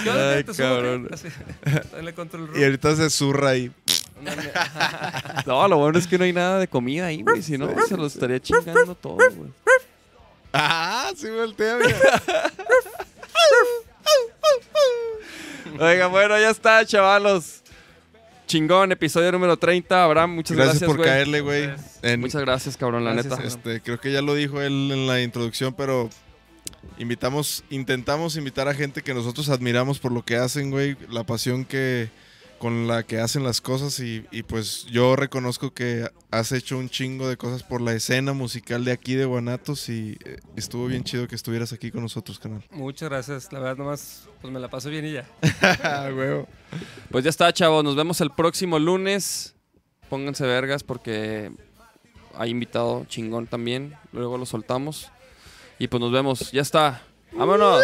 ¿Qué onda? Ay, ¿Te cabrón. y ahorita se zurra ahí. No, lo bueno es que no hay nada de comida ahí, güey. Si no, se lo estaría chingando todo, güey. Ah, sí voltea, mira. Oiga, bueno, ya está, chavalos. Chingón, episodio número 30. Abraham, muchas Gracias, gracias, por güey. caerle, güey. En- Muchas gracias, cabrón, la Gracias, neta. Este, creo que ya lo dijo él en la introducción, pero intentamos, intentamos invitar a gente que nosotros admiramos por lo que hacen, güey, la pasión que, con la que hacen las cosas y, y, pues yo reconozco que has hecho un chingo de cosas por la escena musical de aquí de Guanatos y eh, estuvo bien chido que estuvieras aquí con nosotros, canal. Muchas gracias. La verdad, nomás pues me la paso bien y ya. Huevo. Pues ya está, chavos. Nos vemos el próximo lunes. Pónganse vergas porque hay invitado chingón también. Luego lo soltamos. Y pues nos vemos. Ya está. ¡Vámonos!